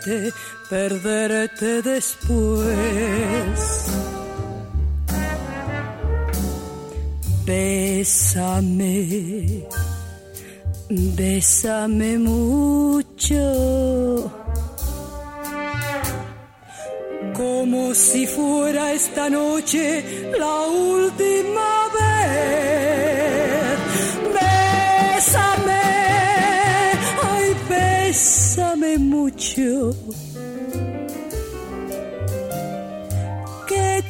Perderte perderte después. Bésame, bésame mucho, como si fuera esta noche la última vez. Mucho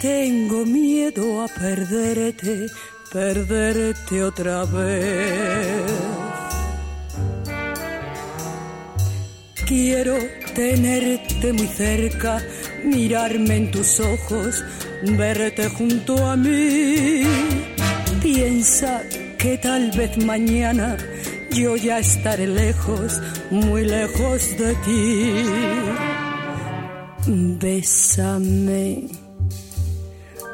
Tengo miedo a perderte, perderte otra vez. Quiero tenerte muy cerca, mirarme en tus ojos, verte junto a mí. Piensa que tal vez mañana yo ya estaré lejos, muy lejos de ti. Bésame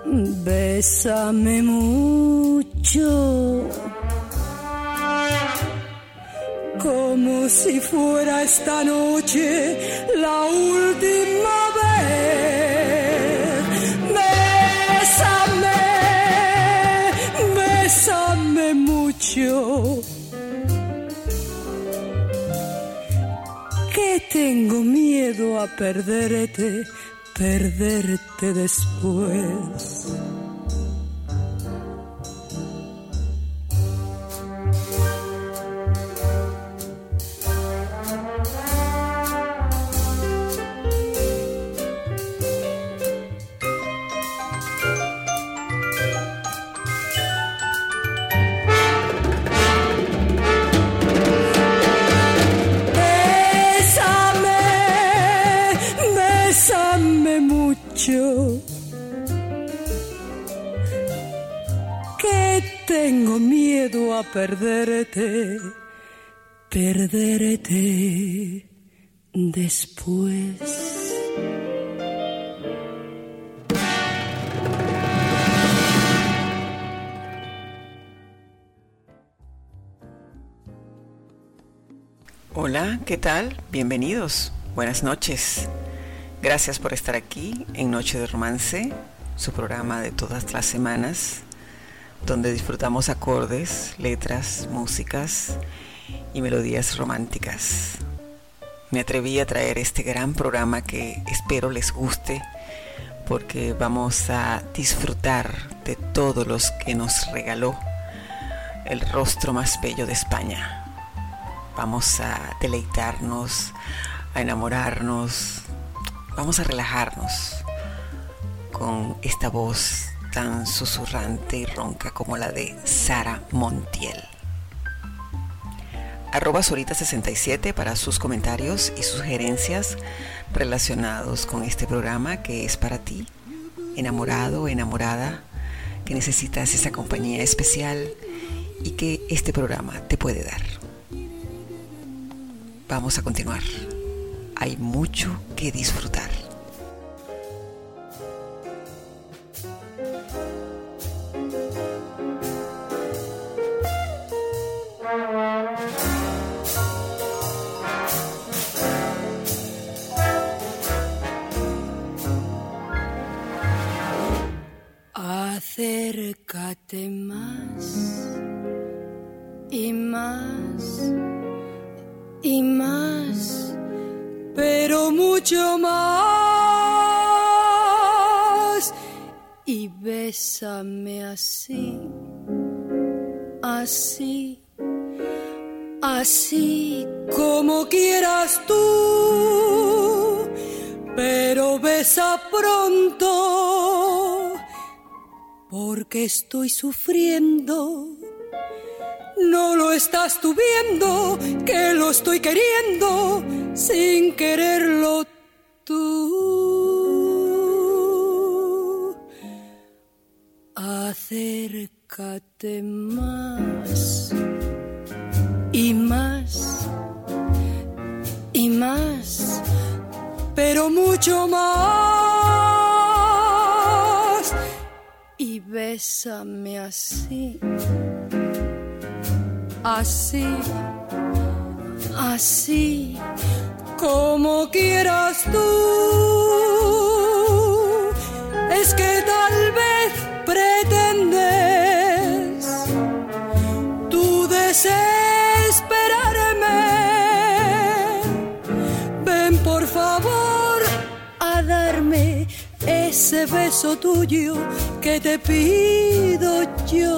Bésame mucho, como si fuera esta noche la última vez. Bésame, bésame mucho. Tengo miedo a perderte perderte después. Perderte, perderte después. Hola, ¿qué tal? Bienvenidos. Buenas noches. Gracias por estar aquí en Noche de Romance, su programa de todas las semanas donde disfrutamos acordes, letras, músicas y melodías románticas. Me atreví a traer este gran programa que espero les guste porque vamos a disfrutar de todos los que nos regaló el rostro más bello de España. Vamos a deleitarnos, a enamorarnos, vamos a relajarnos con esta voz tan susurrante y ronca como la de Sara Montiel. Arroba Sorita67 para sus comentarios y sugerencias relacionados con este programa que es para ti, enamorado enamorada, que necesitas esa compañía especial y que este programa te puede dar. Vamos a continuar. Hay mucho que disfrutar. Acércate más y más y más, pero mucho más. bésame así, así, así como quieras tú, pero besa pronto, porque estoy sufriendo. No lo estás tú viendo, que lo estoy queriendo sin quererlo tú. Acércate más y más y más, pero mucho más. Bésame así, así, así como quieras tú. Es que tal vez pretendes tú desesperarme. Ese beso tuyo que te pido yo.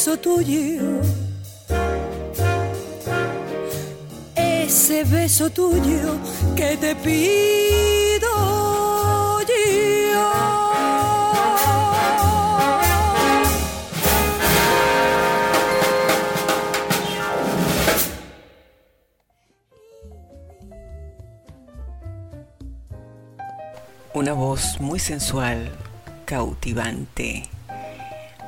Beso tuyo, ese beso tuyo que te pido yo. Una voz muy sensual, cautivante,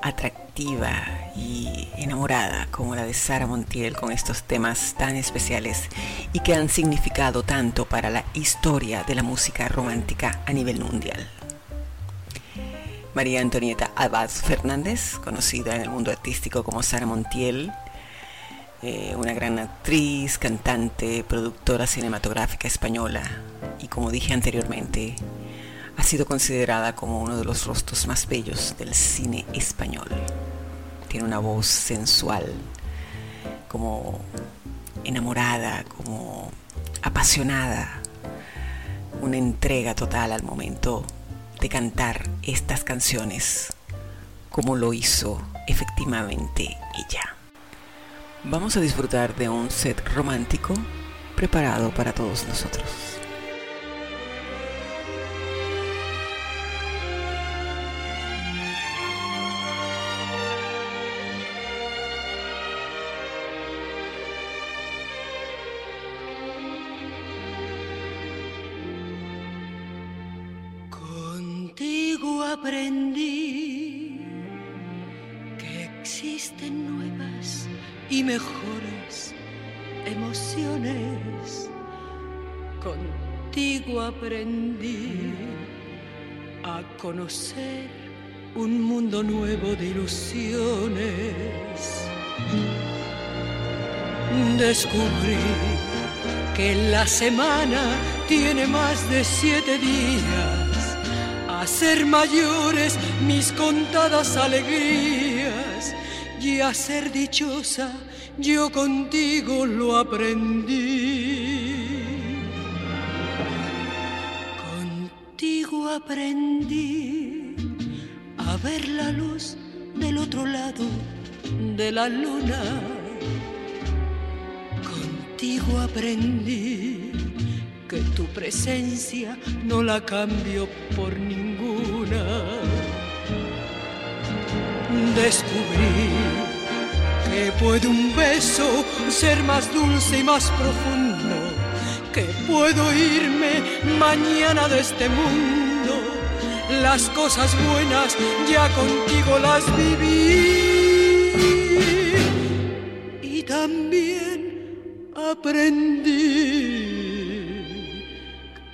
atractiva y enamorada como la de Sara Montiel con estos temas tan especiales y que han significado tanto para la historia de la música romántica a nivel mundial. María Antonieta Abad Fernández, conocida en el mundo artístico como Sara Montiel, eh, una gran actriz, cantante, productora cinematográfica española y como dije anteriormente, ha sido considerada como uno de los rostros más bellos del cine español. Tiene una voz sensual, como enamorada, como apasionada, una entrega total al momento de cantar estas canciones, como lo hizo efectivamente ella. Vamos a disfrutar de un set romántico preparado para todos nosotros. Aprendí que existen nuevas y mejores emociones. Contigo aprendí a conocer un mundo nuevo de ilusiones. Descubrí que la semana tiene más de siete días ser mayores mis contadas alegrías y a ser dichosa yo contigo lo aprendí. Contigo aprendí a ver la luz del otro lado de la luna. Contigo aprendí que tu presencia no la cambio por ninguna. Descubrí que puede un beso ser más dulce y más profundo, que puedo irme mañana de este mundo. las cosas buenas ya contigo las viví y también aprendí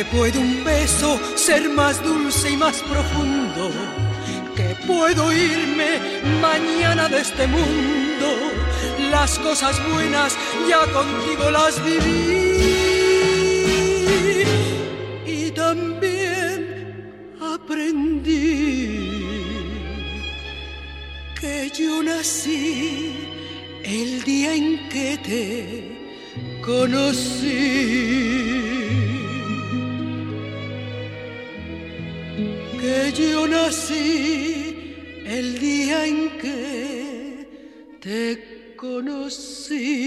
Que puede un beso ser más dulce y más profundo, que puedo irme mañana de este mundo. Las cosas buenas ya contigo las viví y también aprendí que yo nací el día en que te conocí. Nací el día en que te conocí.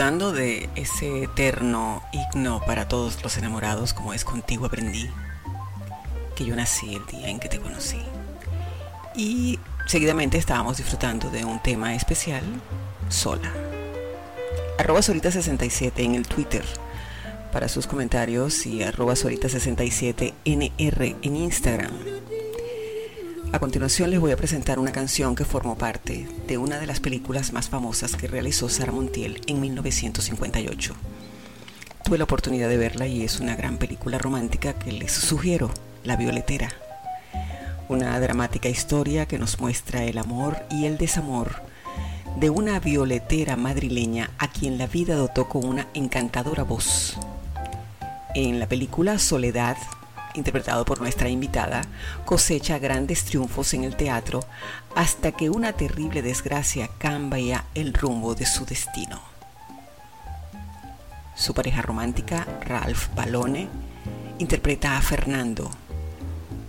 Disfrutando de ese eterno himno para todos los enamorados como es contigo aprendí, que yo nací el día en que te conocí. Y seguidamente estábamos disfrutando de un tema especial, sola. Arroba Sorita67 en el Twitter para sus comentarios y arroba Sorita67NR en Instagram. A continuación les voy a presentar una canción que formó parte de una de las películas más famosas que realizó Sara Montiel en 1958. Tuve la oportunidad de verla y es una gran película romántica que les sugiero, La Violetera una dramática historia que nos muestra el amor y el desamor de una violetera madrileña a quien la vida dotó con una encantadora voz. En la película Soledad, interpretado por nuestra invitada, cosecha grandes triunfos en el teatro hasta que una terrible desgracia cambia el rumbo de su destino. Su pareja romántica, Ralph Balone, interpreta a Fernando,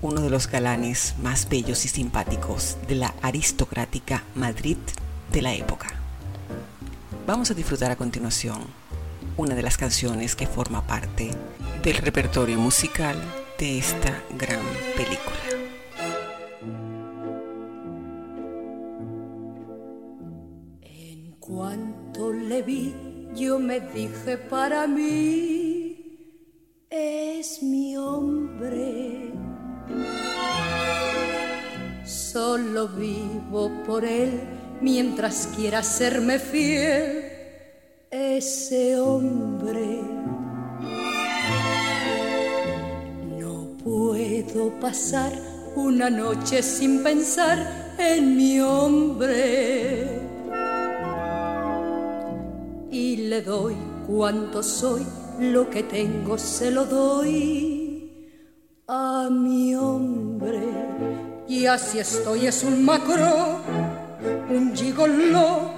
uno de los galanes más bellos y simpáticos de la aristocrática Madrid de la época. Vamos a disfrutar a continuación una de las canciones que forma parte del repertorio musical de esta gran película. En cuanto le vi, yo me dije para mí, es mi hombre. Solo vivo por él mientras quiera serme fiel ese hombre. Puedo pasar una noche sin pensar en mi hombre. Y le doy cuanto soy, lo que tengo se lo doy a mi hombre. Y así estoy, es un macro, un gigolo,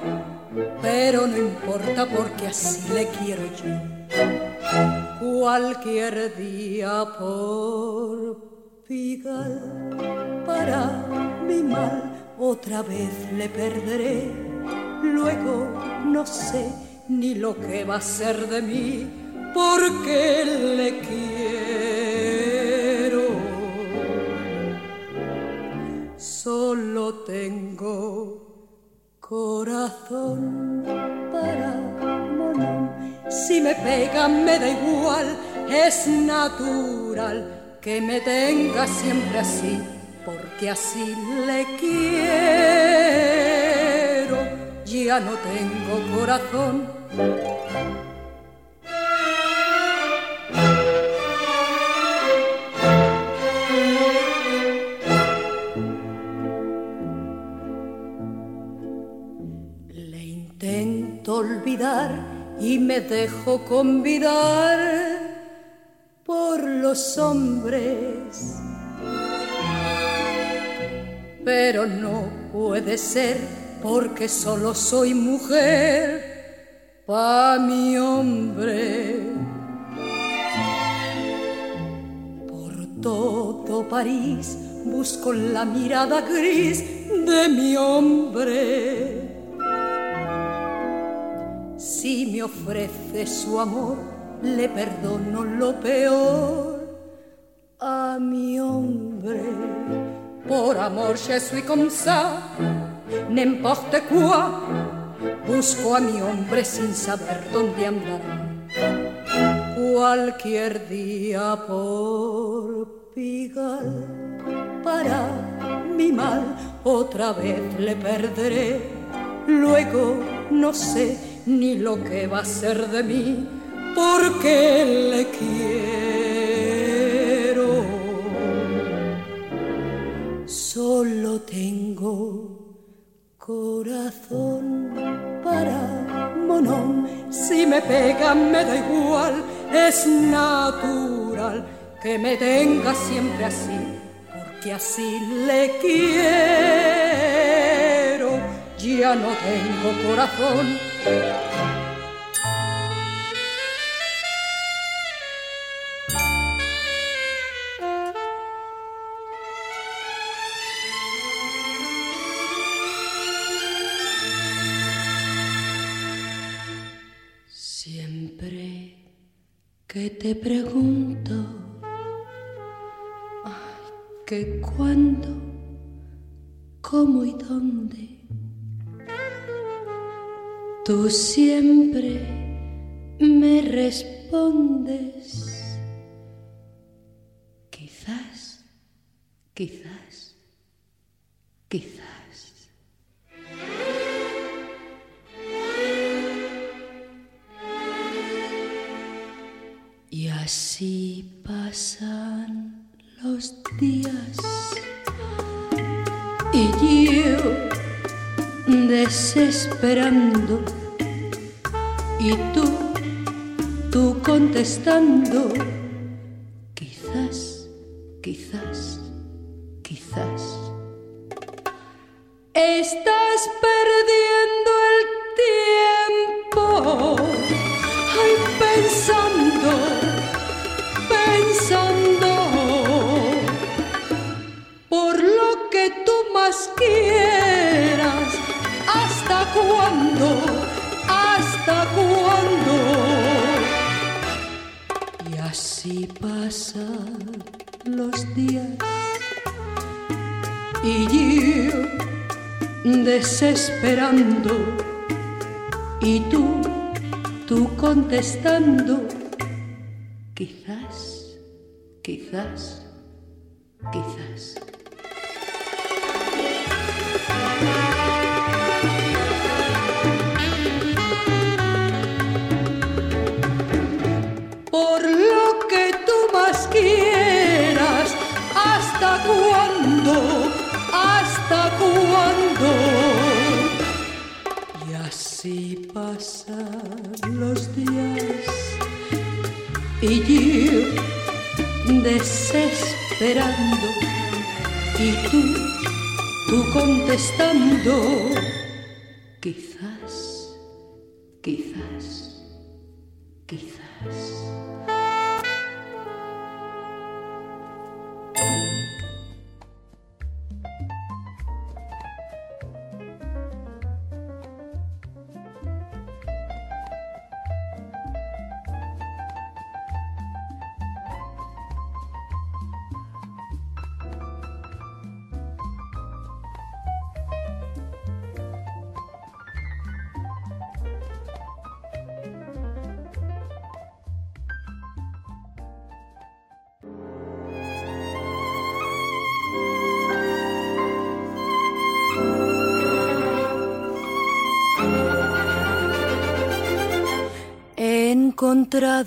pero no importa porque así le quiero yo. Cualquier día por Pigal, para mi mal, otra vez le perderé. Luego no sé ni lo que va a ser de mí, porque le quiero. Solo tengo corazón para. Si me pega me da igual, es natural que me tenga siempre así, porque así le quiero. Ya no tengo corazón le intento olvidar y me dejo convidar por los hombres. Pero no puede ser porque solo soy mujer pa' mi hombre. Por todo París busco la mirada gris de mi hombre. Si me ofrece su amor, le perdono lo peor a mi hombre. Por amor, je suis comme ça, n'importe quoi Busco a mi hombre sin saber dónde andar. Cualquier día por Pigal, para mi mal, otra vez le perderé. Luego no sé ni lo que va a ser de mí, porque le quiero. Solo tengo corazón para monón. Si me pega me da igual, es natural que me tenga siempre así, porque así le quiero. Ya no tengo corazón. Que te pregunto, ay, que cuándo, cómo y dónde, tú siempre me respondes, quizás, quizás, quizás. Y así pasan los días y yo desesperando y tú, tú contestando, quizás, quizás, quizás. Estás perdiendo el tiempo ay, pensando por lo que tú más quieras. ¿Hasta cuándo? ¿Hasta cuándo? Y así pasan los días y yo desesperando y tú, tú contestando Quizás, quizás, quizás. Así pasan los días y yo desesperando y tú, tú contestando,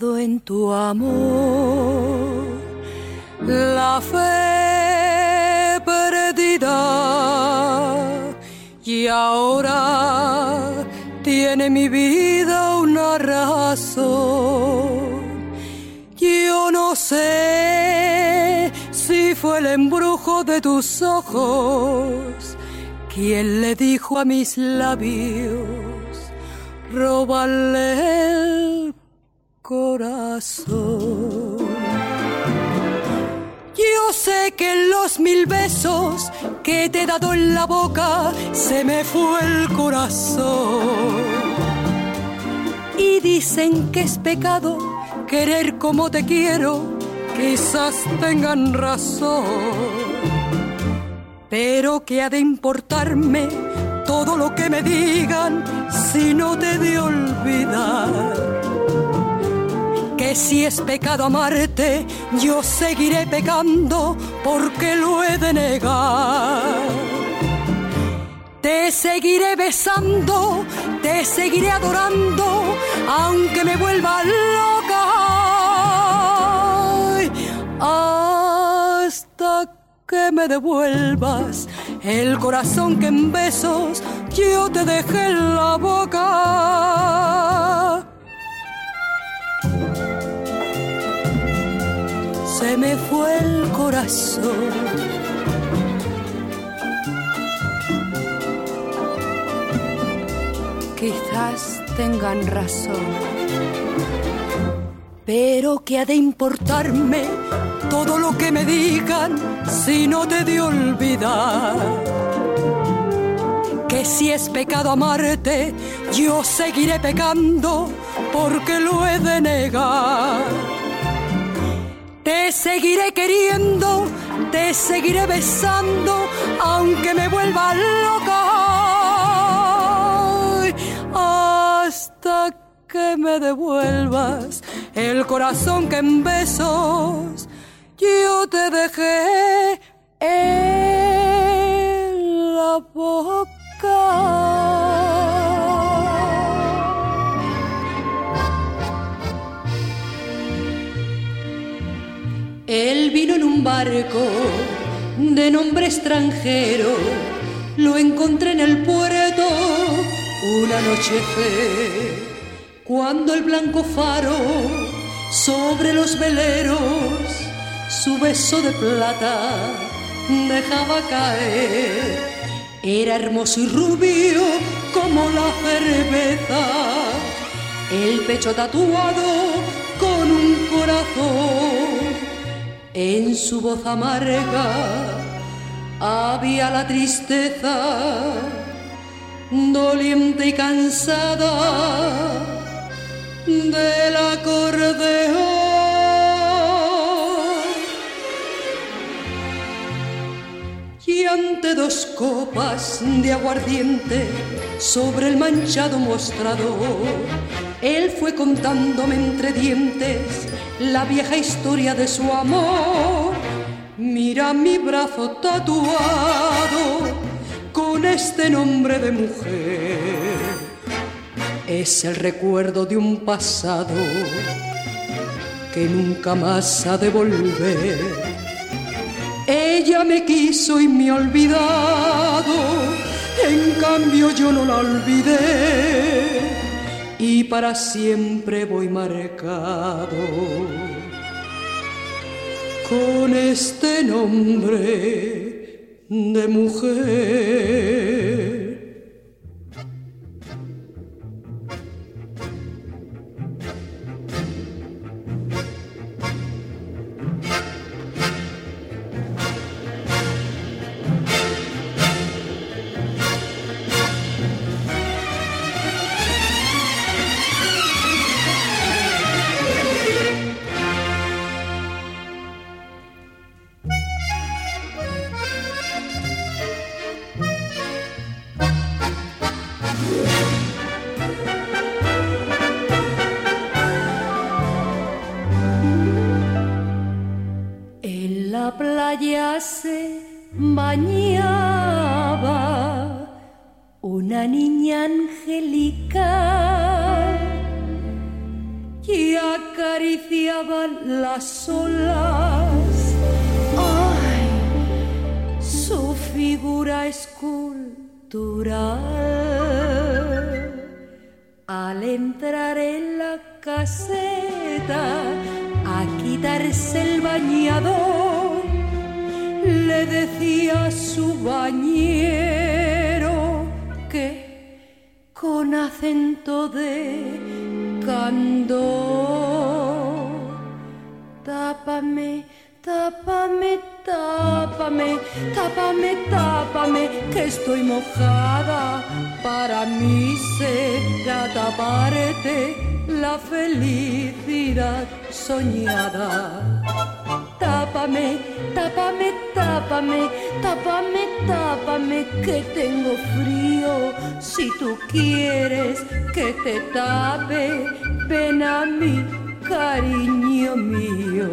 en tu amor la fe perdida y ahora tiene mi vida una razón. Yo no sé si fue el embrujo de tus ojos quien le dijo a mis labios, róbale Yo sé que los mil besos que te he dado en la boca se me fue el corazón. Y dicen que es pecado querer como te quiero, quizás tengan razón. Pero que ha de importarme todo lo que me digan si no te de olvidar que si es pecado amarte, yo seguiré pecando porque lo he de negar. Te seguiré besando, te seguiré adorando, aunque me vuelva loca. Hasta que me devuelvas el corazón que en besos yo te dejé en la boca. Se me fue el corazón. Quizás tengan razón, pero que ha de importarme todo lo que me digan si no te de olvidar. Que si es pecado amarte, yo seguiré pecando porque lo he de negar te seguiré queriendo, te seguiré besando, aunque me vuelva loca. Hasta que me devuelvas el corazón que en besos yo te dejé en la boca. Barco de nombre extranjero, lo encontré en el puerto una noche fe, cuando el blanco faro sobre los veleros su beso de plata dejaba caer. Era hermoso y rubio como la cerveza, el pecho tatuado con un corazón en su voz amarga había la tristeza, doliente y cansada del acordeón. Y ante dos copas de aguardiente sobre el manchado mostrador, él fue contándome entre dientes la vieja historia de su amor. Mira mi brazo tatuado con este nombre de mujer. Es el recuerdo de un pasado que nunca más ha de volver. Ella me quiso y me ha olvidado, en cambio yo no la olvidé y para siempre voy marcado con este nombre de mujer. le decía su bañero que con acento de candor, tápame, tápame, tápame, tápame, tápame, que estoy mojada, para mí será taparte te tape, ven a mí, cariño mío.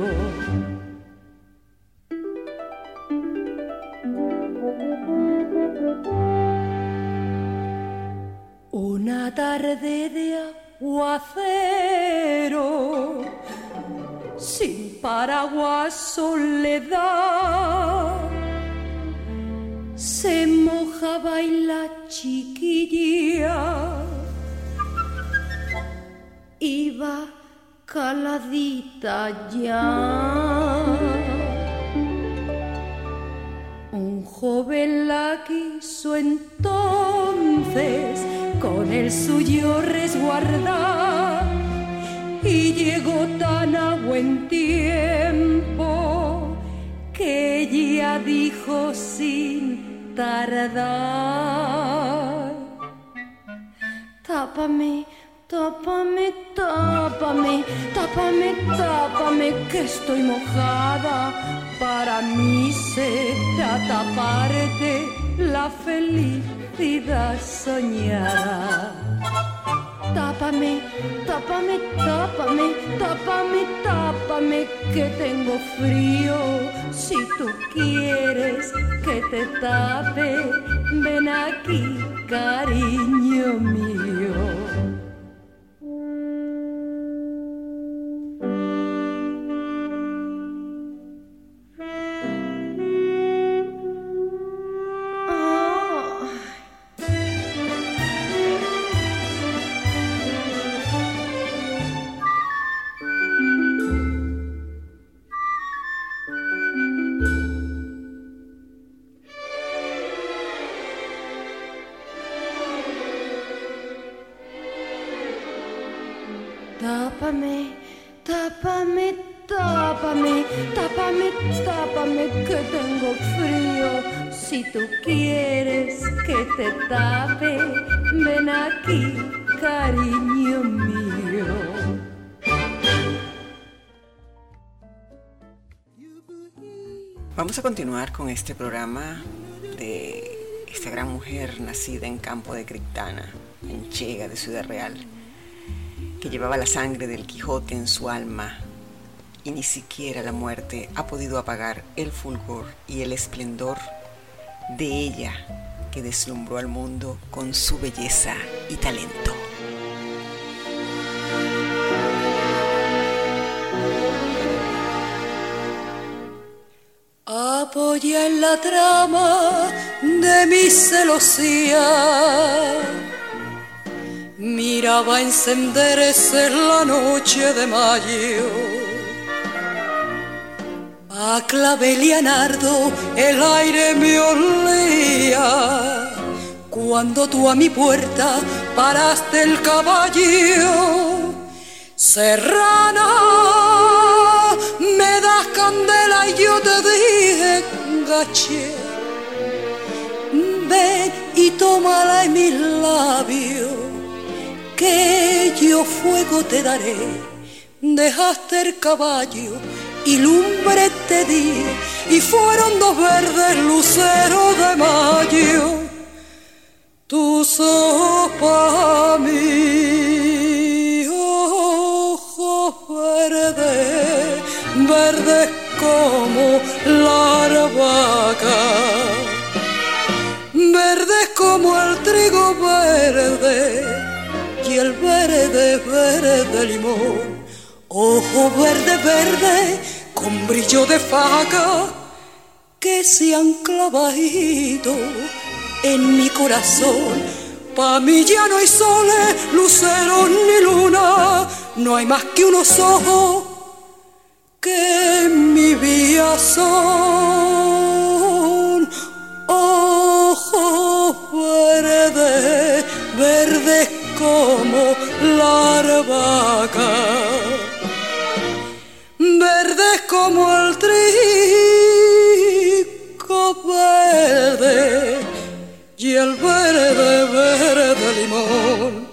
Aguacero, sin paraguas soledad, se mojaba y la chiquilla iba caladita ya. Un joven la quiso entonces el suyo resguardar y llegó tan a buen tiempo que ella dijo sin tardar, tápame Tápame, tápame, tápame, tápame, que estoy mojada. Para mí será taparte la felicidad soñada. Tápame, tápame, tápame, tápame, tápame, que tengo frío. Si tú quieres que te tape, ven aquí, cariño mío. Continuar con este programa de esta gran mujer nacida en Campo de Criptana, en Chega de Ciudad Real, que llevaba la sangre del Quijote en su alma y ni siquiera la muerte ha podido apagar el fulgor y el esplendor de ella que deslumbró al mundo con su belleza y talento. Apoya en la trama de mi celosía miraba encenderse la noche de mayo. A clavel y el aire me olía cuando tú a mi puerta paraste el caballo. Serrana, gaché, ven y tómala en mis labios que yo fuego te daré. Dejaste el caballo y lumbre te di, y fueron dos verdes luceros de mayo. Tus ojos para mí, ojos verdes, verdes como la arbaca, verdes como el trigo verde y el verde, verde limón. Ojo verde, verde, con brillo de faca, que se han clavado en mi corazón. Pa' mí ya no hay soles, luceros ni luna, no hay más que unos ojos que mi vida son. Ojos verdes, verdes como la arbaca, verdes como el trigo verde y el verde, verde limón.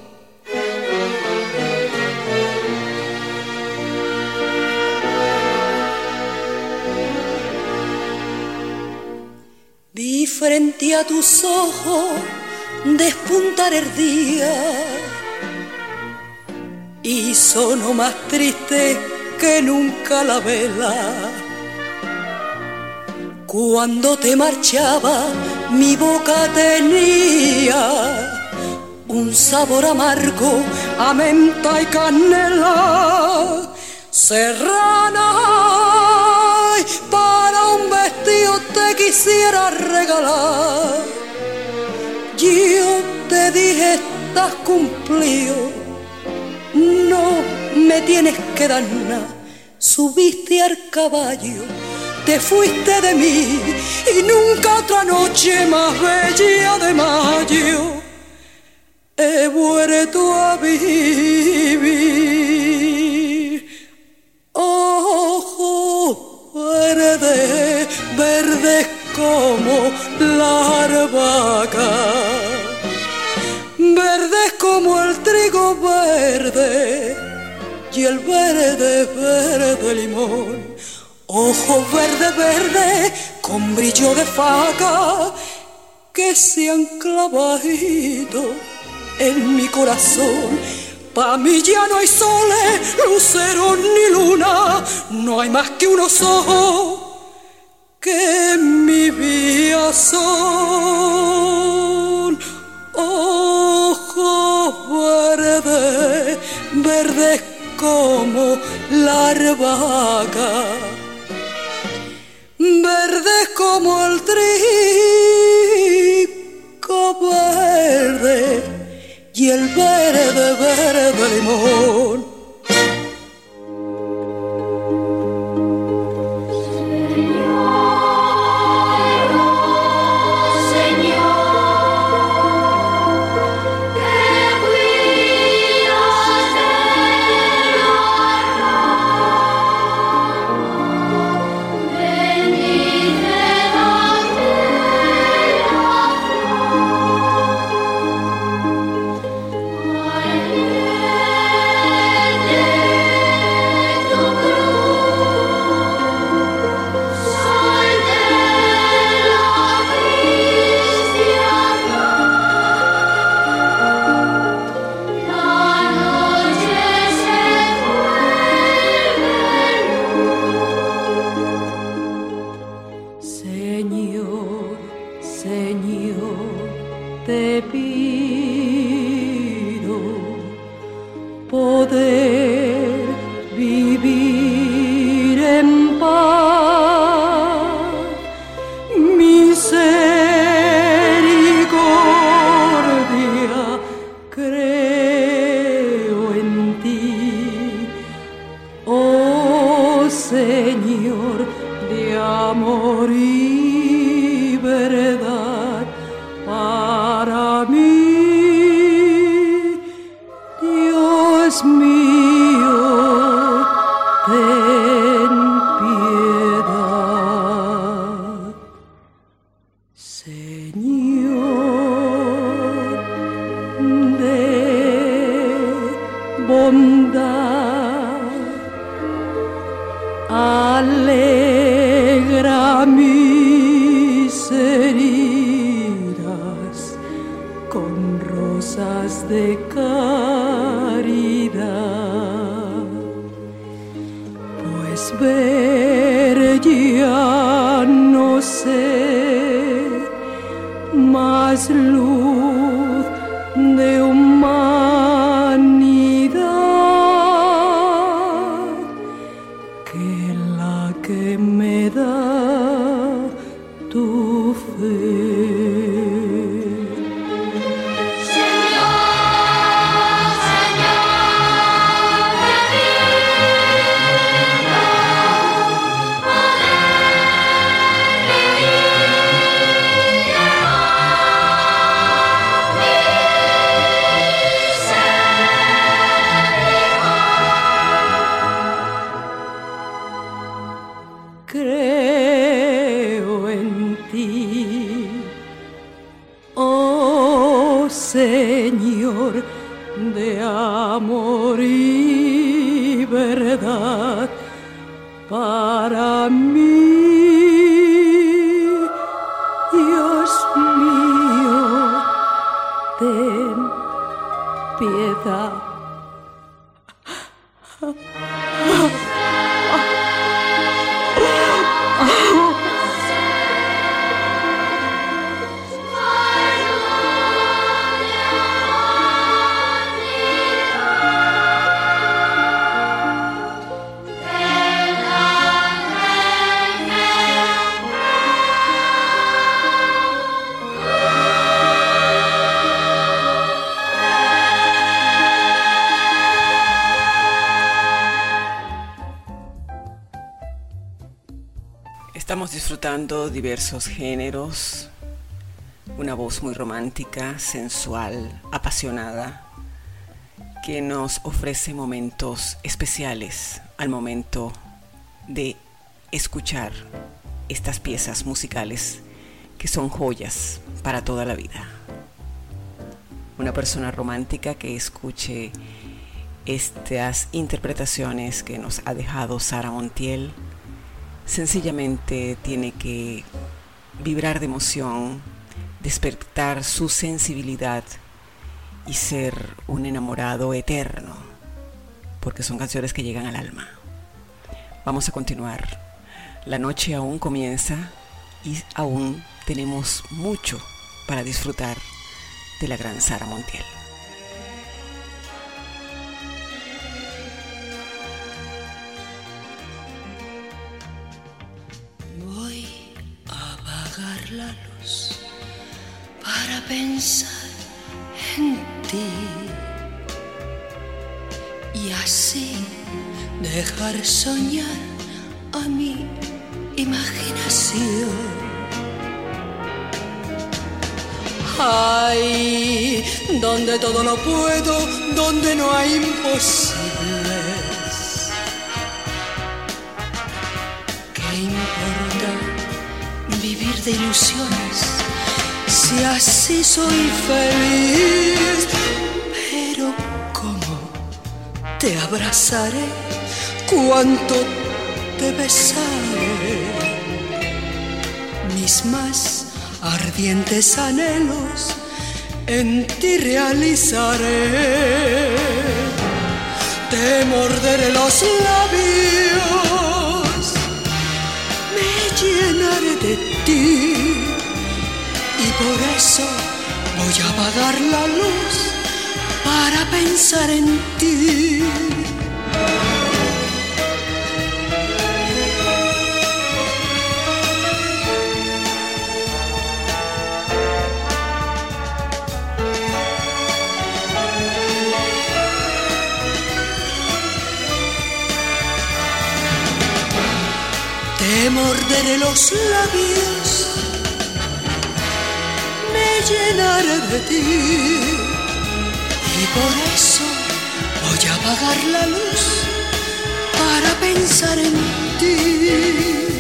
Frente a tus ojos despuntar el día y sonó más triste que nunca la vela. Cuando te marchaba mi boca tenía un sabor amargo a menta y canela. Serrana, quisiera regalar. Yo te dije, estás cumplido no me tienes que dar nada. Subiste al caballo, te fuiste de mí y nunca otra noche más bella de mayo he vuelto a vivir. Ojo verde, verde como la arbaca verdes como el trigo verde y el verde, verde limón. Ojos verde, verde, con brillo de faca, que se han clavado en mi corazón. Pa' mí ya no hay soles, lucero ni luna, no hay más que unos ojos que mi vida son. Ojos verde, verde como la arbaca, verde como el trigo verde y el verde, verde limón. Diversos géneros, una voz muy romántica, sensual, apasionada, que nos ofrece momentos especiales al momento de escuchar estas piezas musicales que son joyas para toda la vida. Una persona romántica que escuche estas interpretaciones que nos ha dejado Sara Montiel sencillamente tiene que vibrar de emoción, despertar su sensibilidad y ser un enamorado eterno, porque son canciones que llegan al alma. Vamos a continuar. La noche aún comienza y aún tenemos mucho para disfrutar de la gran Sara Montiel. Pensar en ti y así dejar soñar a mi imaginación. Ay, donde todo lo puedo, donde no hay imposibles. ¿Qué importa vivir de ilusiones? Si así soy feliz. Pero cómo te abrazaré, cuánto te besaré. Mis más ardientes anhelos en ti realizaré. Te morderé los labios, me llenaré de ti por eso voy a apagar la luz para pensar en ti. te morderé los labios, llenaré de ti y por eso voy a apagar la luz para pensar en ti.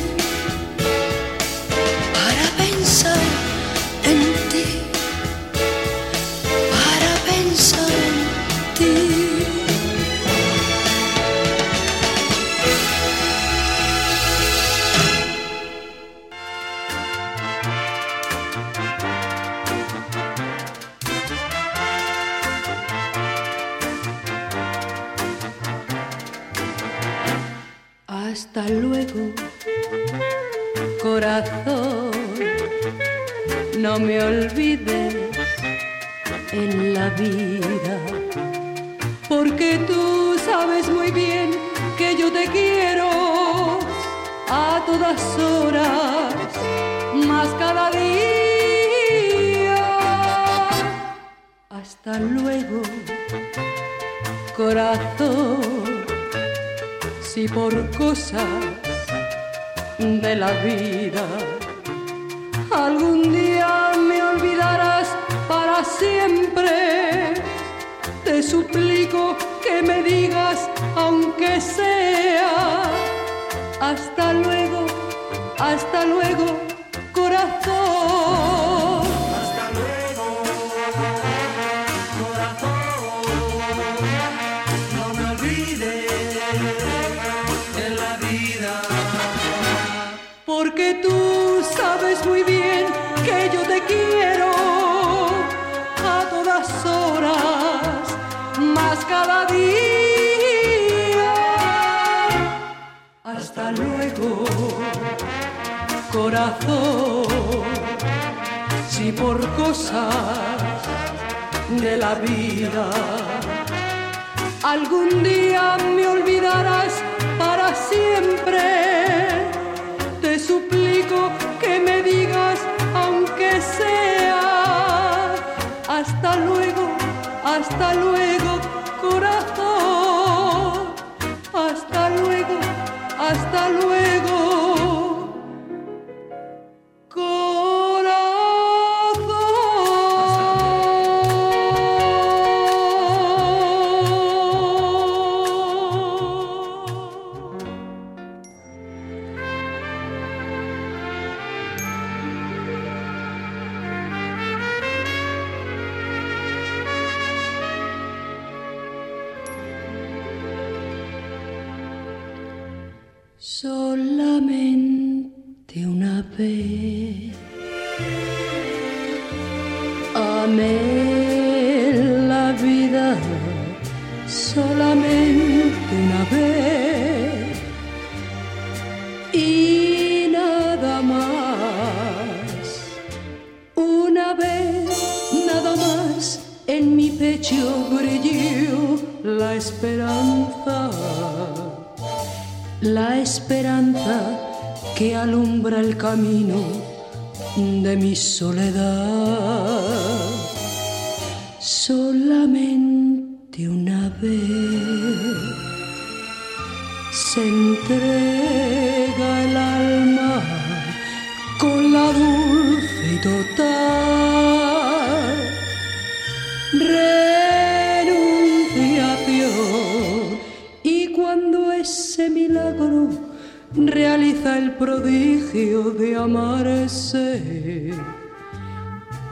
Realiza el prodigio de amarse.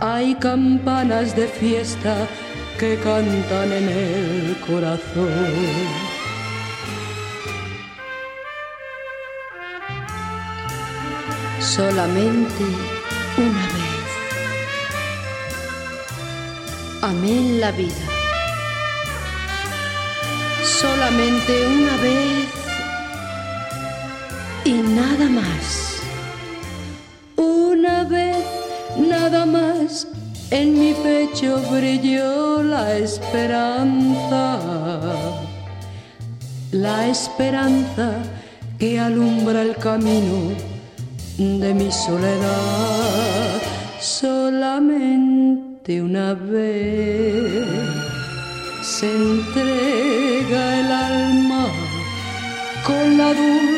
Hay campanas de fiesta que cantan en el corazón. Solamente una vez. Amén la vida. Solamente una vez y nada más. Una vez, nada más, en mi pecho brilló la esperanza. La esperanza que alumbra el camino de mi soledad. Solamente una vez se entrega el alma con la dulce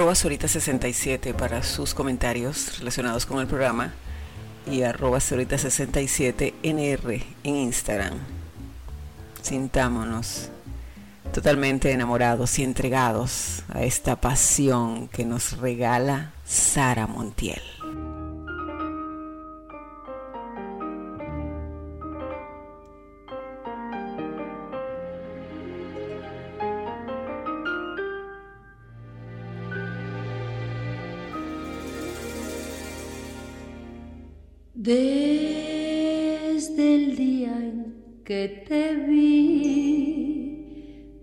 Arroba Sorita67 para sus comentarios relacionados con el programa y arroba Sorita67NR en Instagram. Sintámonos totalmente enamorados y entregados a esta pasión que nos regala Sara Montiel. Desde el día en que te vi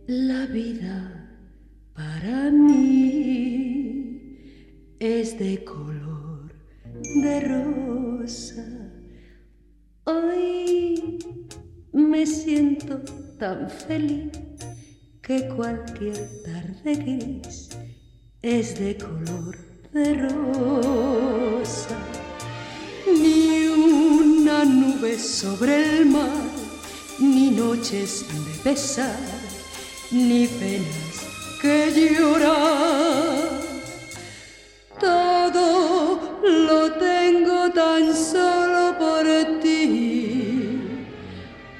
la vida para mí es de color de rosa. Hoy me siento tan feliz que cualquier tarde gris es de color de rosa. Ni una nube sobre el mar, ni noches de pesar ni penas que llorar. Todo lo tengo tan solo por ti,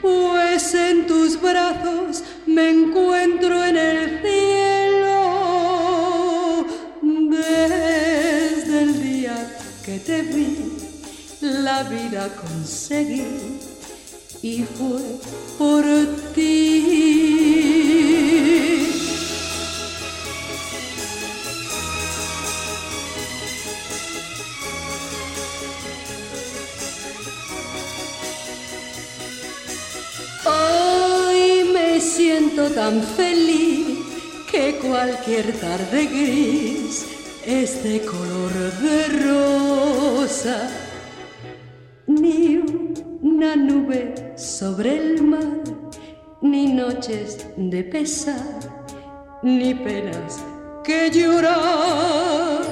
pues en tus brazos me encuentro en el cielo. Desde el día que te vi, la vida conseguí y fue por ti. tan feliz que cualquier tarde gris es de color de rosa. Una nube sobre el mar, ni noches de pesar, ni penas que llorar.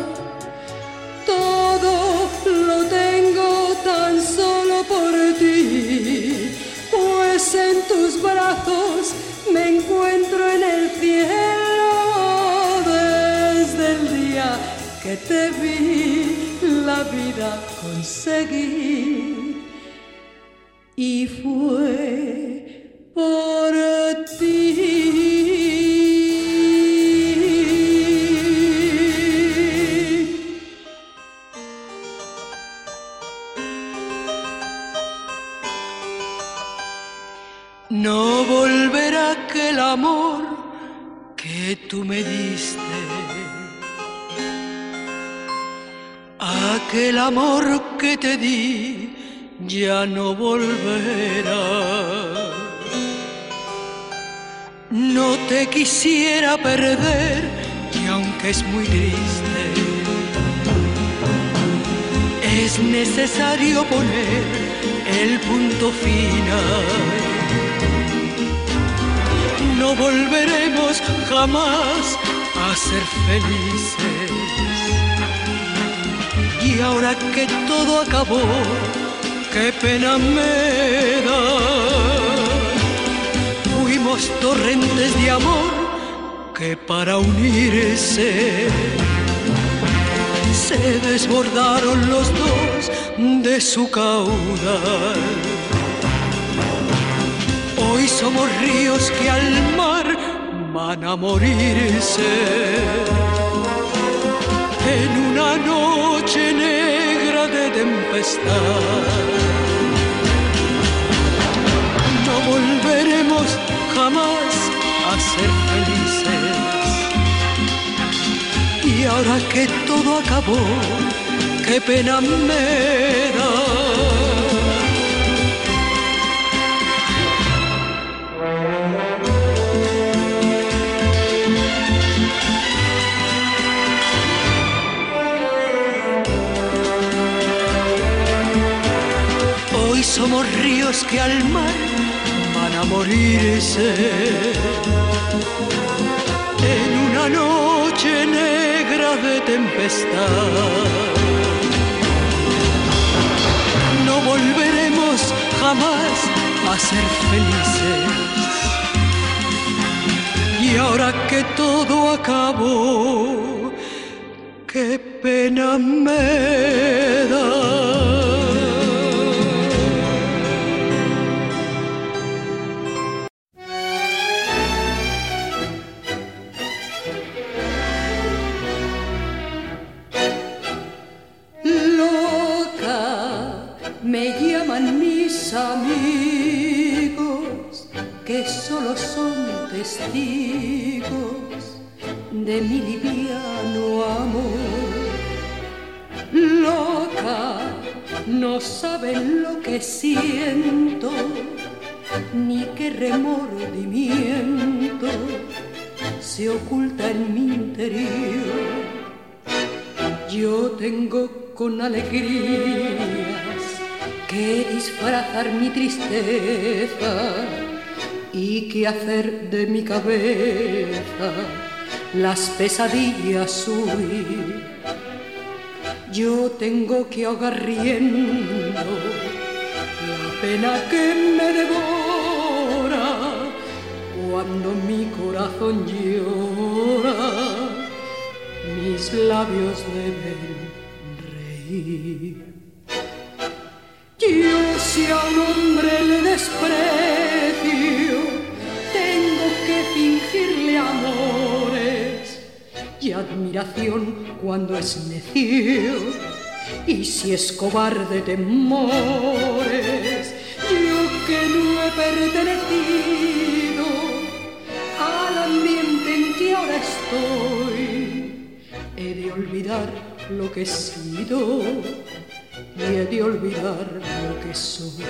Todo lo tengo tan solo por ti, pues en tus brazos me encuentro en el cielo desde el día que te vi, la vida conseguí y fue por ti. el amor que tú me diste. Aquel amor que te di ya no volverá. No te quisiera perder y aunque es muy triste, es necesario poner el punto final no volveremos jamás a ser felices. Y ahora que todo acabó, qué pena me da. Fuimos torrentes de amor que para unirse se desbordaron los dos de su caudal Hoy somos ríos que al mar van a morirse. En una noche negra tempestad. No volveremos jamás a ser felices. Y ahora que todo acabó, qué pena me da somos ríos que al mar van a morirse. En una noche negra de tempestad. No volveremos jamás a ser felices. Y ahora que todo acabó, qué pena me da. Las pesadillas huir. Yo tengo que ahogar riendo la pena que me devora cuando mi corazón llora, mis labios deben reír. Yo si a un hombre le desprecio, tengo que fingirle amores y admiración cuando es necio. Y si es cobarde temores, yo que no he pertenecido al ambiente en que ahora estoy, he de olvidar lo que he sido y he de olvidar lo que soy.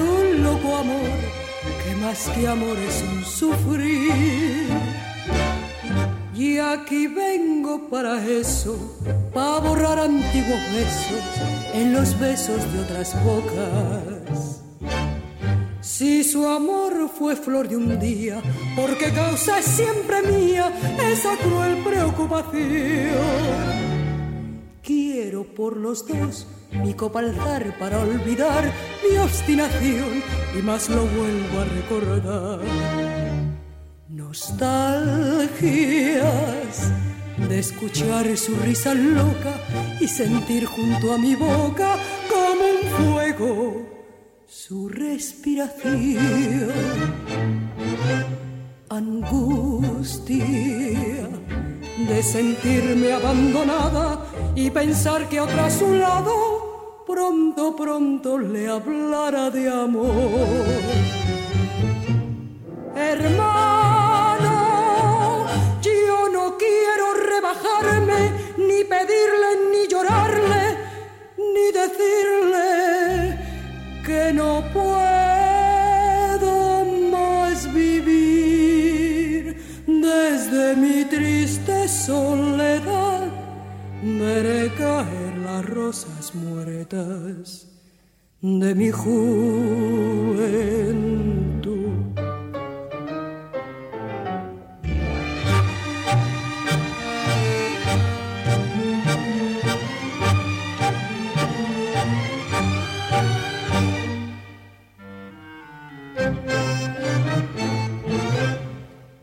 Un loco amor que más que amor es un sufrir. Y aquí vengo para eso, para borrar antiguos besos en los besos de otras bocas. Si su amor fue flor de un día, porque causa siempre mía esa cruel preocupación. Quiero por los dos mi copa alzar para olvidar mi obstinación y más lo vuelvo a recordar. Nostalgias de escuchar su risa loca y sentir junto a mi boca como un fuego su respiración. Angustia de sentirme abandonada y pensar que otra a su lado pronto, pronto le hablara de amor. Hermano, yo no quiero rebajarme, ni pedirle, ni llorarle, ni decirle que no puedo más vivir desde mi tristeza soledad veré caer las rosas muertas de mi juventud.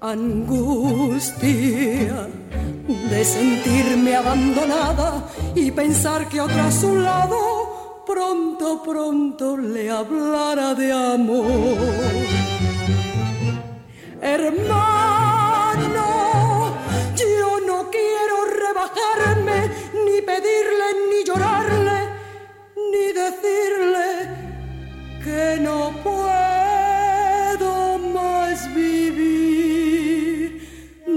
angustia de sentirme abandonada y pensar que otra a su lado pronto, pronto le hablara de amor. Hermano, yo no quiero rebajarme, ni pedirle, ni llorarle, ni decirle que no puedo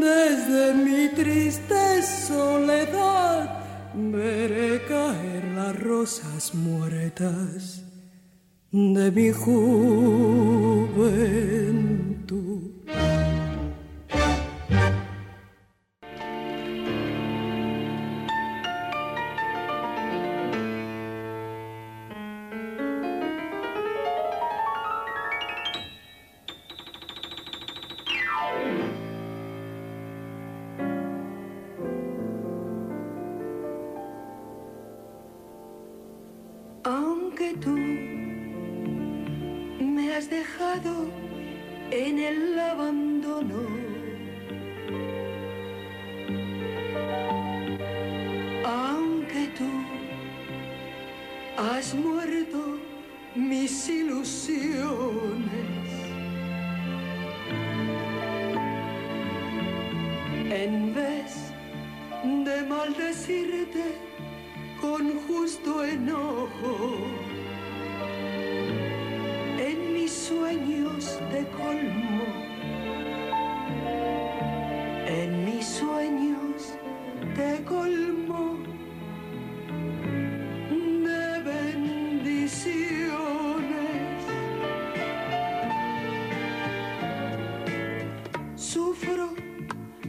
desde mi triste soledad. Veré caer las rosas muertas de mi juventud. Justo enojo, en mis sueños te colmo, en mis sueños te colmo de bendiciones. Sufro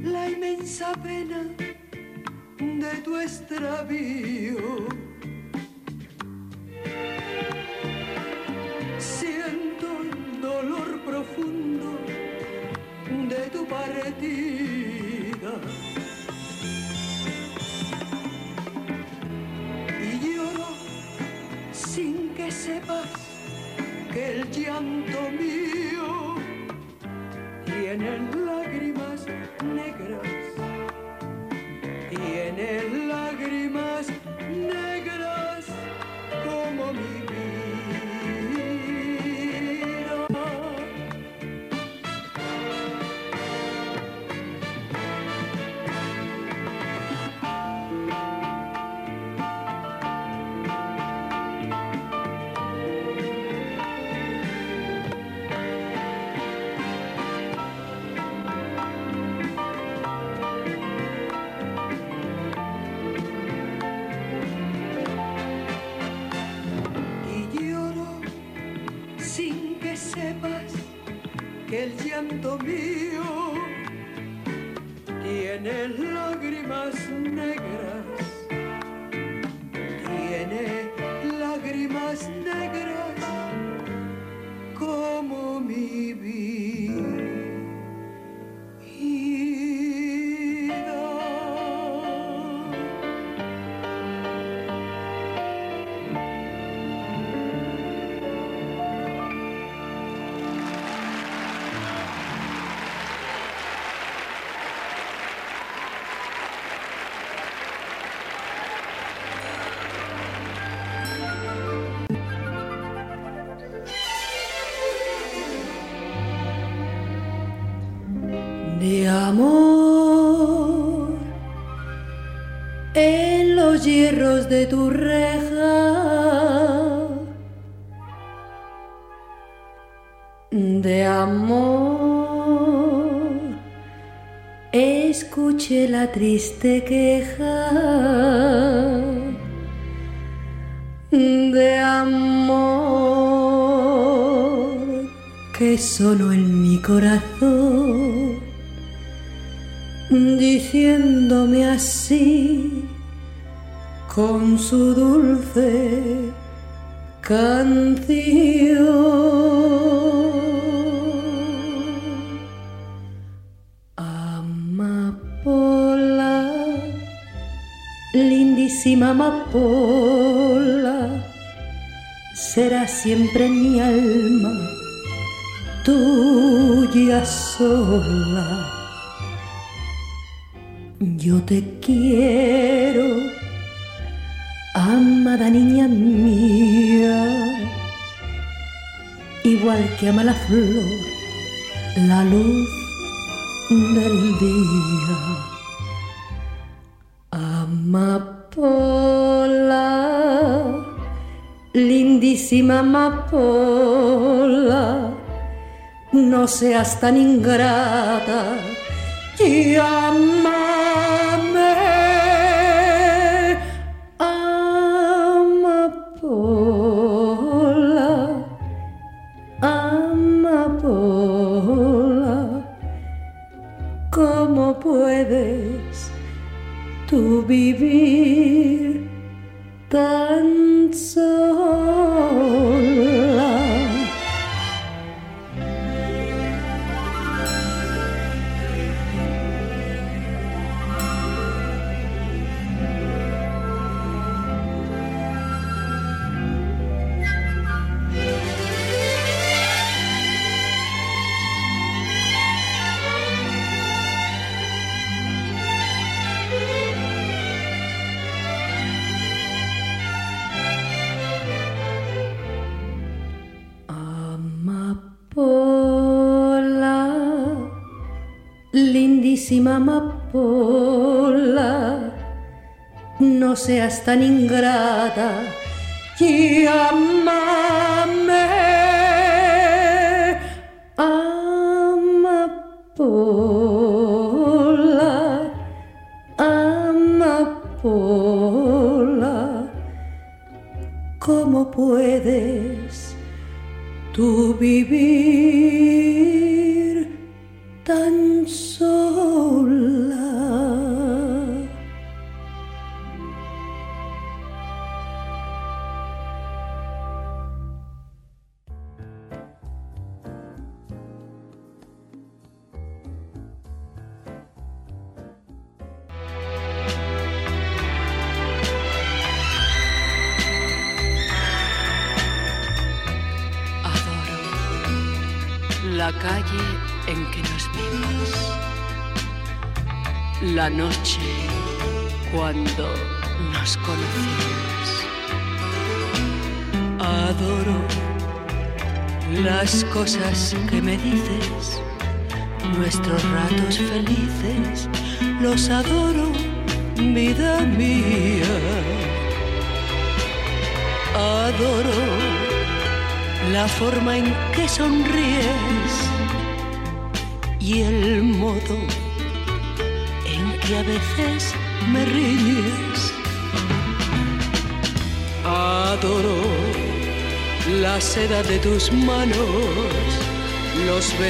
la inmensa pena de tu extravío. De tu reja. De amor escuché la triste queja amapola, será siempre mi alma, tuya sola. Yo te quiero, amada niña mía, igual que ama la flor, la luz del día Amapola, lindísima amapola, no seas tan ingrata y. Amapola, amapola, ¿cómo puedes? tu vivir amapola, no seas tan ingrata y amame, amapola, amapola, ¿cómo puedes tú vivir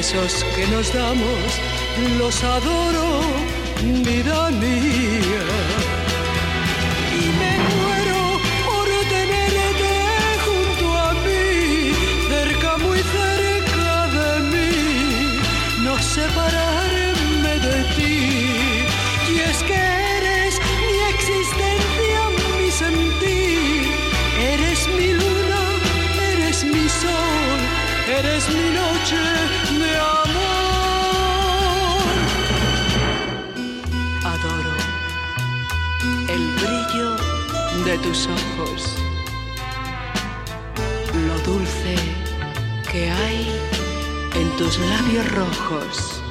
besos que nos damos, los adoro, vida mía. Y me muero por tenerte junto a mí, cerca, muy cerca de mí, no separarme de ti. Y es que eres mi existencia, mi sentir, eres mi luna, eres mi sol, eres mi noche tus ojos, lo dulce que hay en tus labios rojos.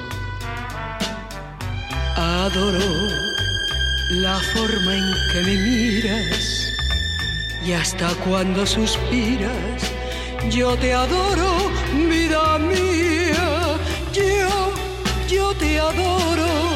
Adoro la forma en que me miras y hasta cuando suspiras. Yo te adoro, vida mía. Yo, yo te adoro.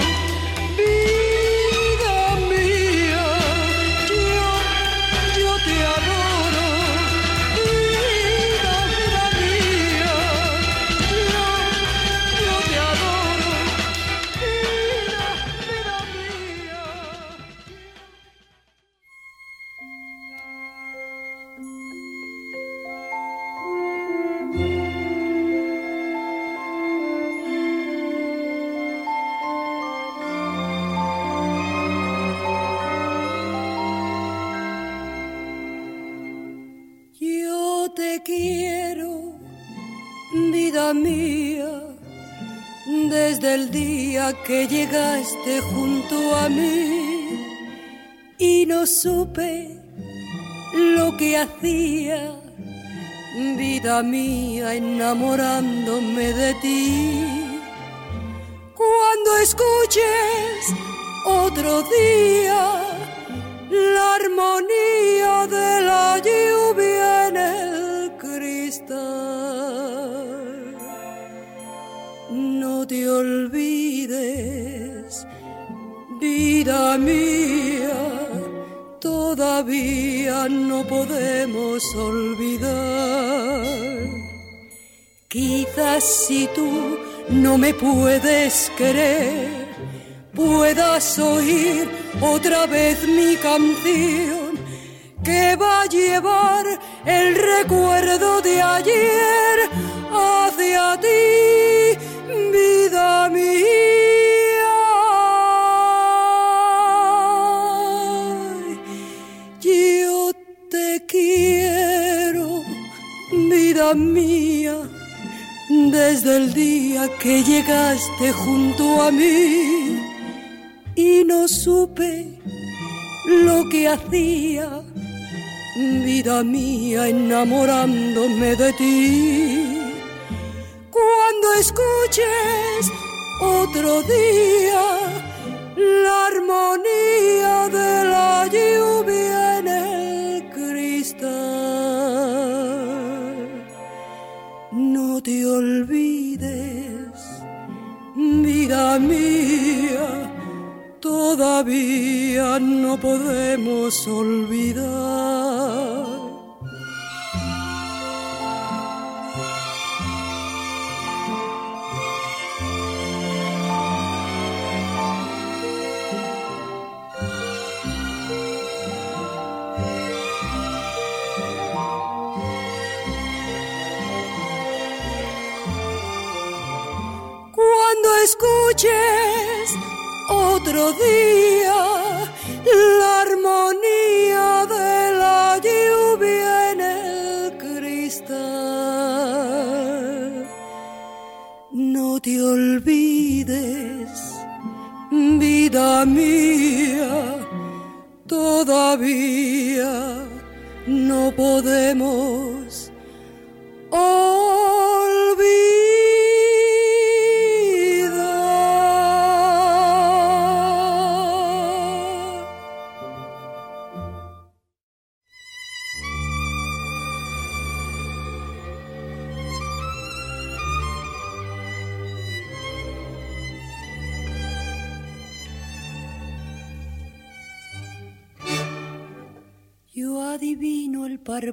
Llegaste junto a mí y no supe lo que hacía, vida mía, enamorándome de ti. Cuando escuches otro día la armonía de la lluvia en el cristal. No te olvides, vida mía, todavía no podemos olvidar. Quizás si tú no me puedes querer, puedas oír otra vez mi canción que va a llevar el recuerdo de ayer hacia ti, vida mía. Vida mía, desde el día que llegaste junto a mí y no supe lo que hacía, vida mía, enamorándome de ti. Cuando escuches otro día la armonía de la lluvia en el no te olvides, vida mía todavía no podemos olvidar.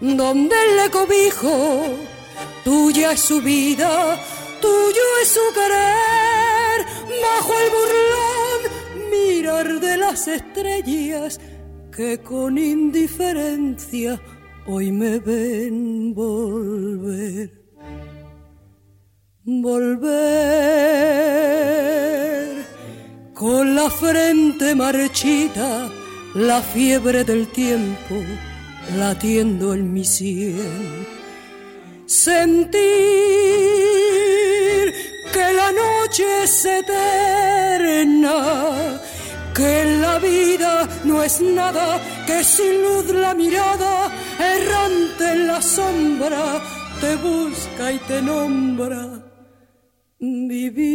donde le cobijo, tuya es su vida, tuyo es su querer, bajo el burlón mirar de las estrellas que con indiferencia hoy me ven volver. Volver con la frente marchita, la fiebre del tiempo latiendo en mi sien. Sentir que la noche es eterna, que la vida no es nada, que sin luz la mirada, errante en la sombra, te busca y te nombra. Vivir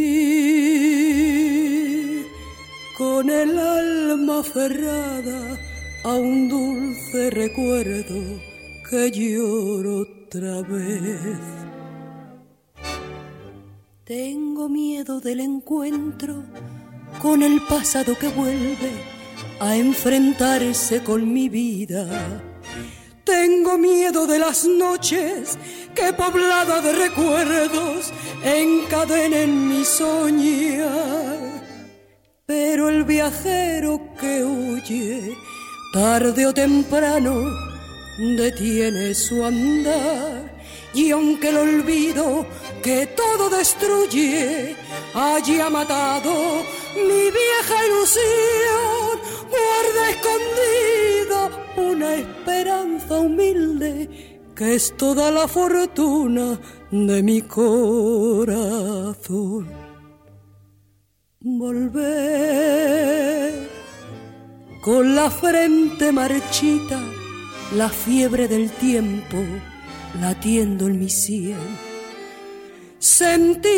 con el alma aferrada a un dulce recuerdo que lloro otra vez. Tengo miedo del encuentro con el pasado que vuelve a enfrentarse con mi vida. Tengo miedo de las noches que poblada de recuerdos encadenen mi soñar. Pero el viajero que huye, tarde o temprano, detiene su andar. Y aunque el olvido que todo destruye haya matado mi vieja ilusión, guarda escondida una esperanza humilde que es toda la fortuna de mi corazón. Volver con la frente marchita, la fiebre del tiempo latiendo en mi sien. Sentir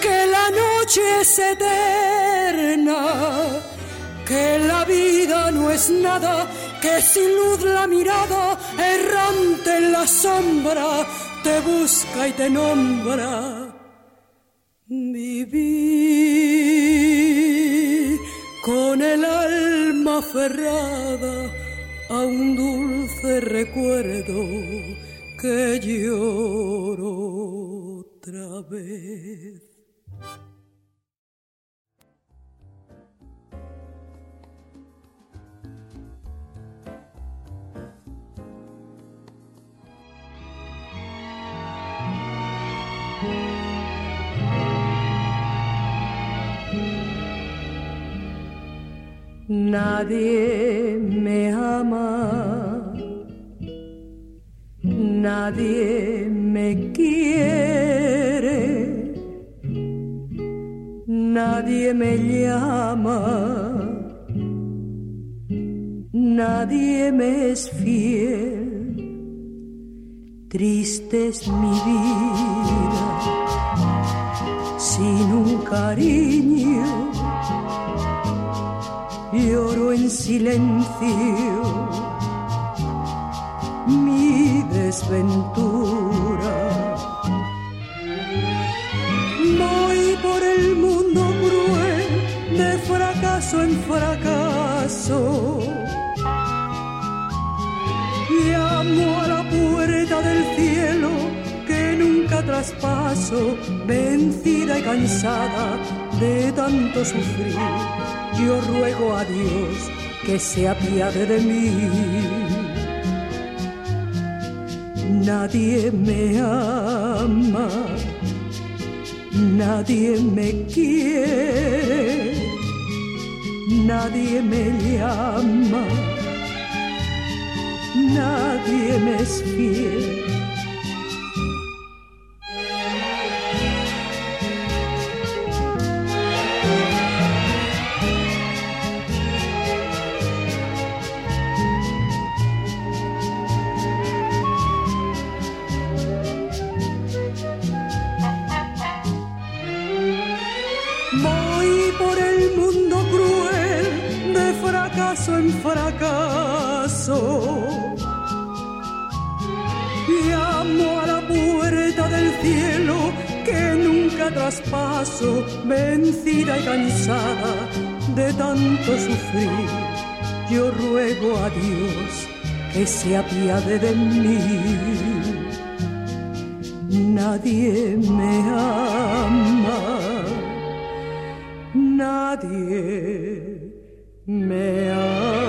que la noche es eterna que la vida no es nada, que sin luz la mirada, errante en la sombra, te busca y te nombra. Vivir con el alma aferrada a un dulce recuerdo que lloro otra vez. Nadie me ama, nadie me quiere, nadie me llama, nadie me es fiel, triste es mi vida sin un cariño lloro en silencio mi desventura. Voy por el mundo cruel de fracaso en fracaso. Llamo a la puerta del cielo que nunca traspaso, vencida y cansada de tanto sufrir yo ruego a Dios que se apiade de mí. Nadie me ama, nadie me quiere, nadie me llama, nadie me es fiel Llamo a la puerta del cielo que nunca traspaso, vencida y cansada de tanto sufrir. Yo ruego a Dios que se apiade de mí. Nadie me ama, nadie me ama.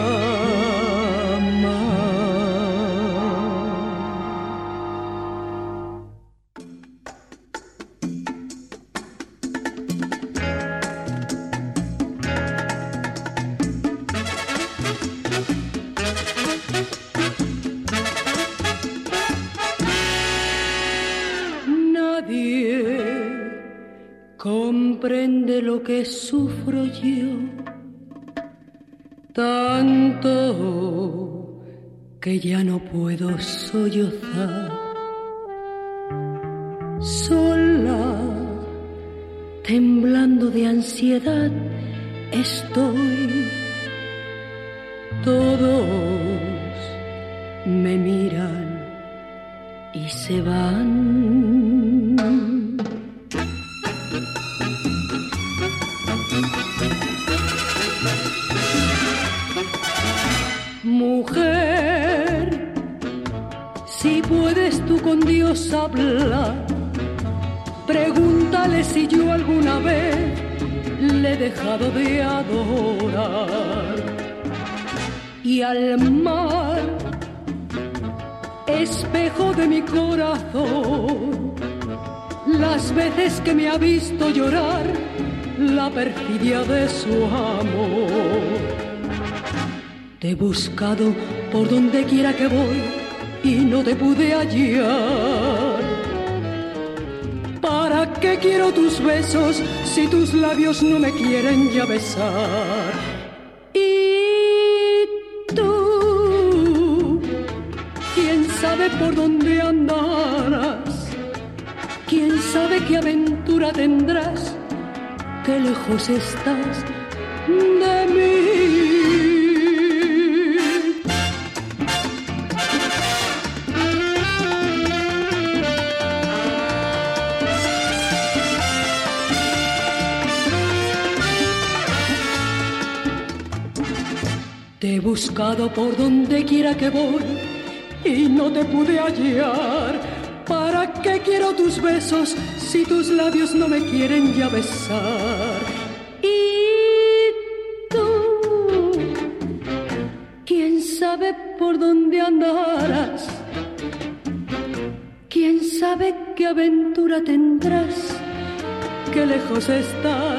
Comprende lo que sufro yo, tanto que ya no puedo sollozar. Sola, temblando de ansiedad, estoy. Todos me miran y se van. Mujer. Si puedes tú con Dios hablar, pregúntale si yo alguna vez le he dejado de adorar. Y al mar, espejo de mi corazón, las veces que me ha visto llorar, la perfidia de su amor. Te he buscado por donde quiera que voy y no te pude hallar. ¿Para qué quiero tus besos si tus labios no me quieren ya besar? Y tú, quién sabe por dónde andarás, quién sabe qué aventura tendrás qué lejos estás de mí. Buscado por donde quiera que voy y no te pude hallar. ¿Para qué quiero tus besos si tus labios no me quieren ya besar. Y tú, quién sabe por dónde andarás, quién sabe qué aventura tendrás, qué lejos estás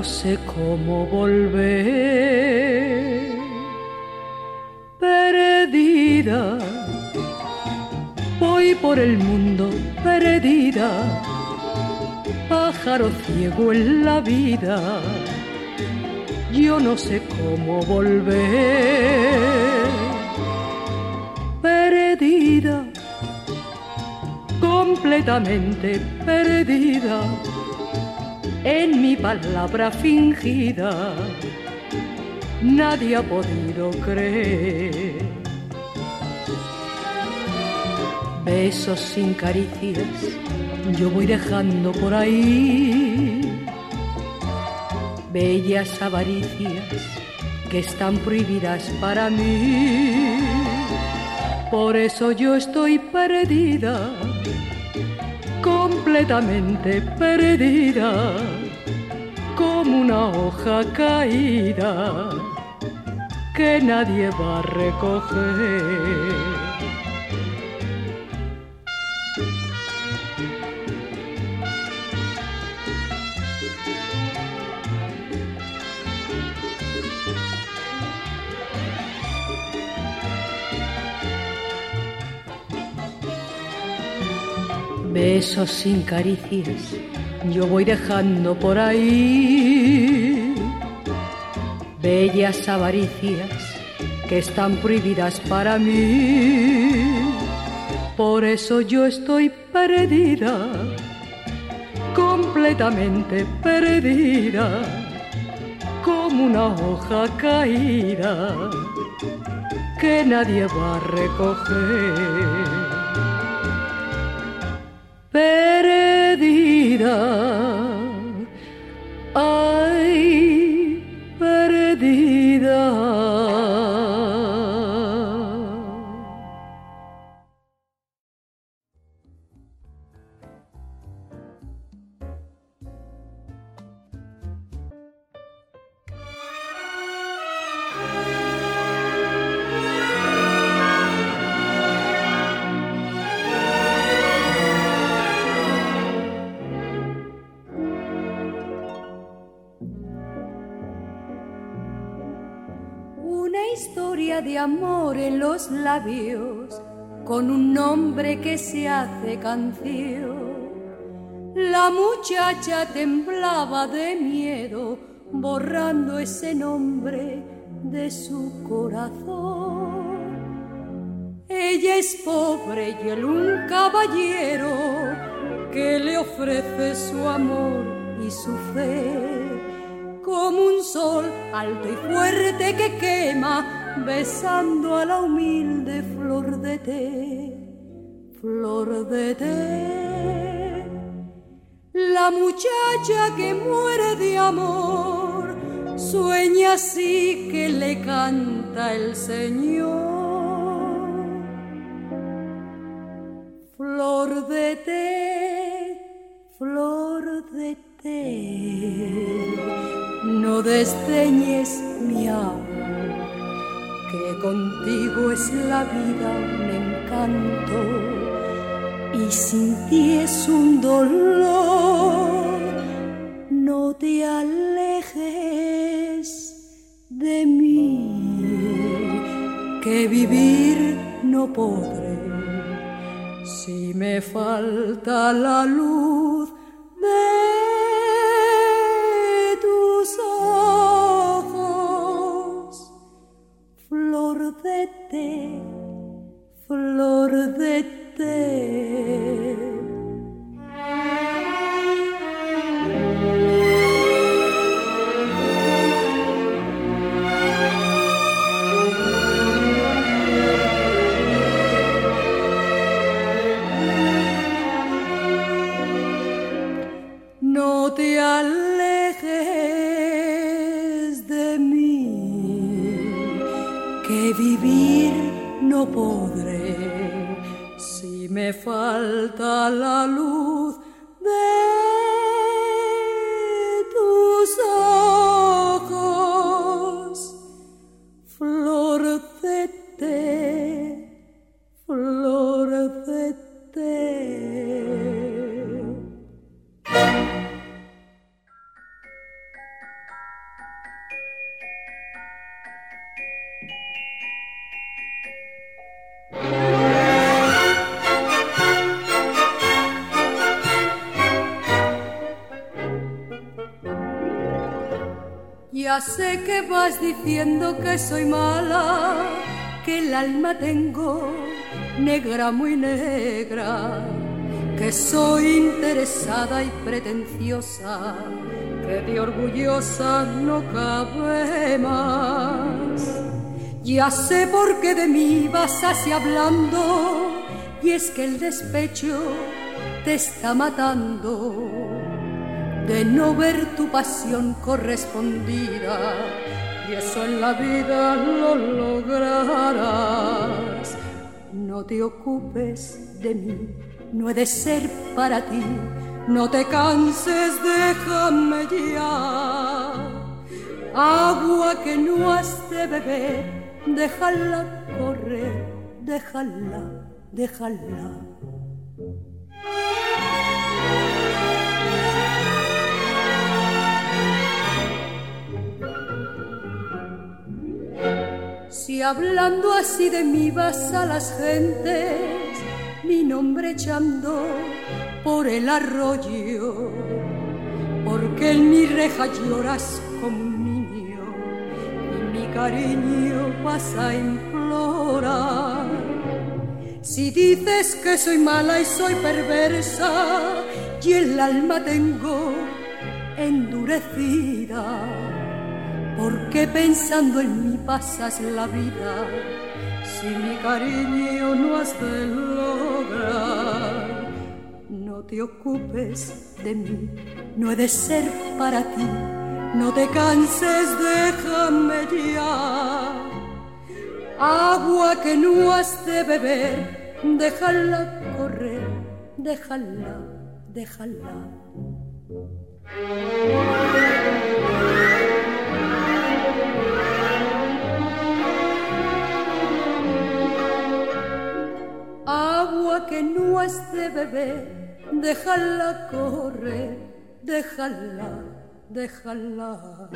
no sé cómo volver, perdida. Voy por el mundo perdida, pájaro ciego en la vida yo no sé cómo volver. Perdida, completamente perdida en mi palabra fingida. Nadie ha podido creer. Besos sin caricias, yo voy dejando por ahí bellas avaricias que están prohibidas para mí. Por eso yo estoy perdida, completamente perdida, una hoja caída que nadie va a recoger. besos sin caricias, yo voy dejando por ahí bellas avaricias que están prohibidas para mí. Por eso yo estoy perdida, completamente perdida, como una hoja caída que nadie va a recoger perdida. Ay, con un nombre que se hace canción. La muchacha temblaba de miedo borrando ese nombre de su corazón. Ella es pobre y él un caballero que le ofrece su amor y su fe, como un sol alto y fuerte que quema, besando a la humilde flor de té, flor de té. La muchacha que muere de amor, sueña así que le canta el Señor. Flor de té, flor de té, no desdeñes mi amor, contigo es la vida un encanto y sin ti es un dolor. No te alejes de mí, que vivir no podré si me falta la luz diciendo que soy mala, que el alma tengo negra, muy negra, que soy interesada y pretenciosa, que de orgullosa no cabe más. Ya sé por qué de mí vas así hablando, y es que el despecho te está matando de no ver tu pasión correspondida y eso en la vida lo lograrás. No te ocupes de mí, no he de ser para ti, no te canses, déjame ya. Agua que no has de beber, déjala correr, déjala, déjala. Si hablando así de mí vas a las gentes, mi nombre echando por el arroyo, porque en mi reja lloras como un niño y mi cariño vas a implorar. Si dices que soy mala y soy perversa y el alma tengo endurecida, ¿Por qué pensando en mí pasas la vida? Si mi cariño no has de lograr, no te ocupes de mí, no he de ser para ti, no te canses, déjame ya. Agua que no has de beber, déjala correr, déjala, déjala. Agua que no has de beber, déjala correr, déjala, déjala.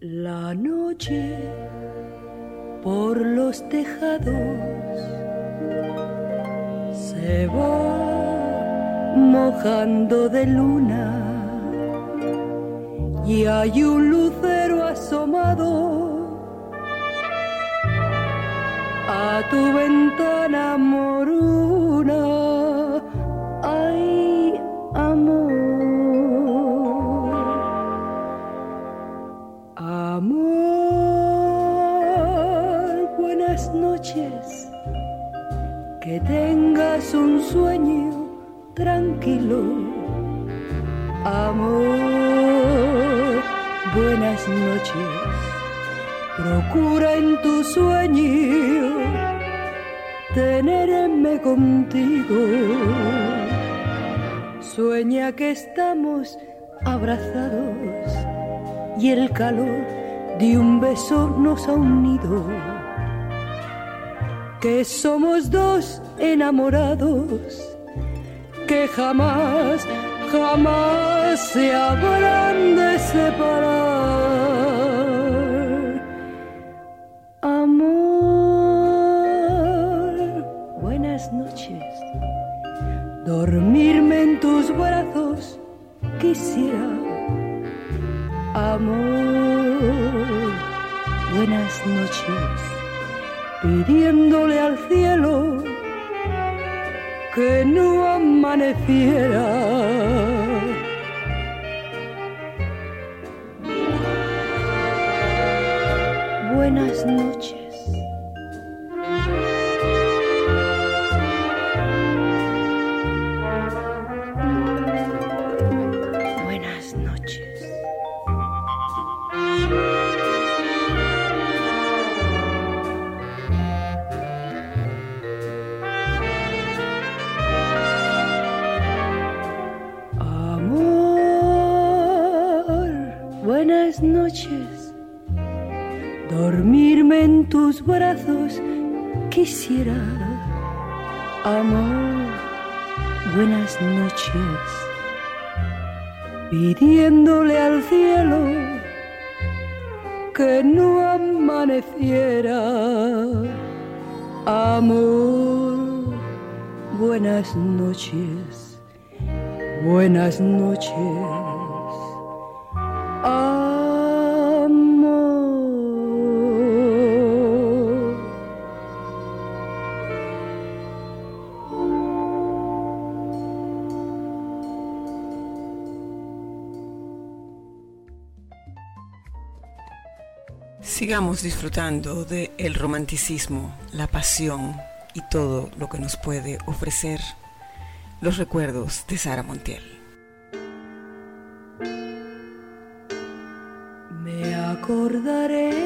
La noche por los tejados se va mojando de luna y hay un lucero asomado a tu ventana moruna. Tengas un sueño tranquilo. Amor, buenas noches. Procura en tu sueño tenerme contigo. Sueña que estamos abrazados y el calor de un beso nos ha unido. Que somos dos enamorados que jamás, jamás se habrán de separar. Amor, buenas noches. Dormirme en tus brazos quisiera. Amor, buenas noches. Pidiéndole al cielo que no amaneciera. Buenas noches. Tus brazos quisiera. Amor, buenas noches. Pidiéndole al cielo que no amaneciera. Amor, buenas noches. Buenas noches. Sigamos disfrutando de el romanticismo, la pasión y todo lo que nos puede ofrecer los recuerdos de Sara Montiel. Me acordaré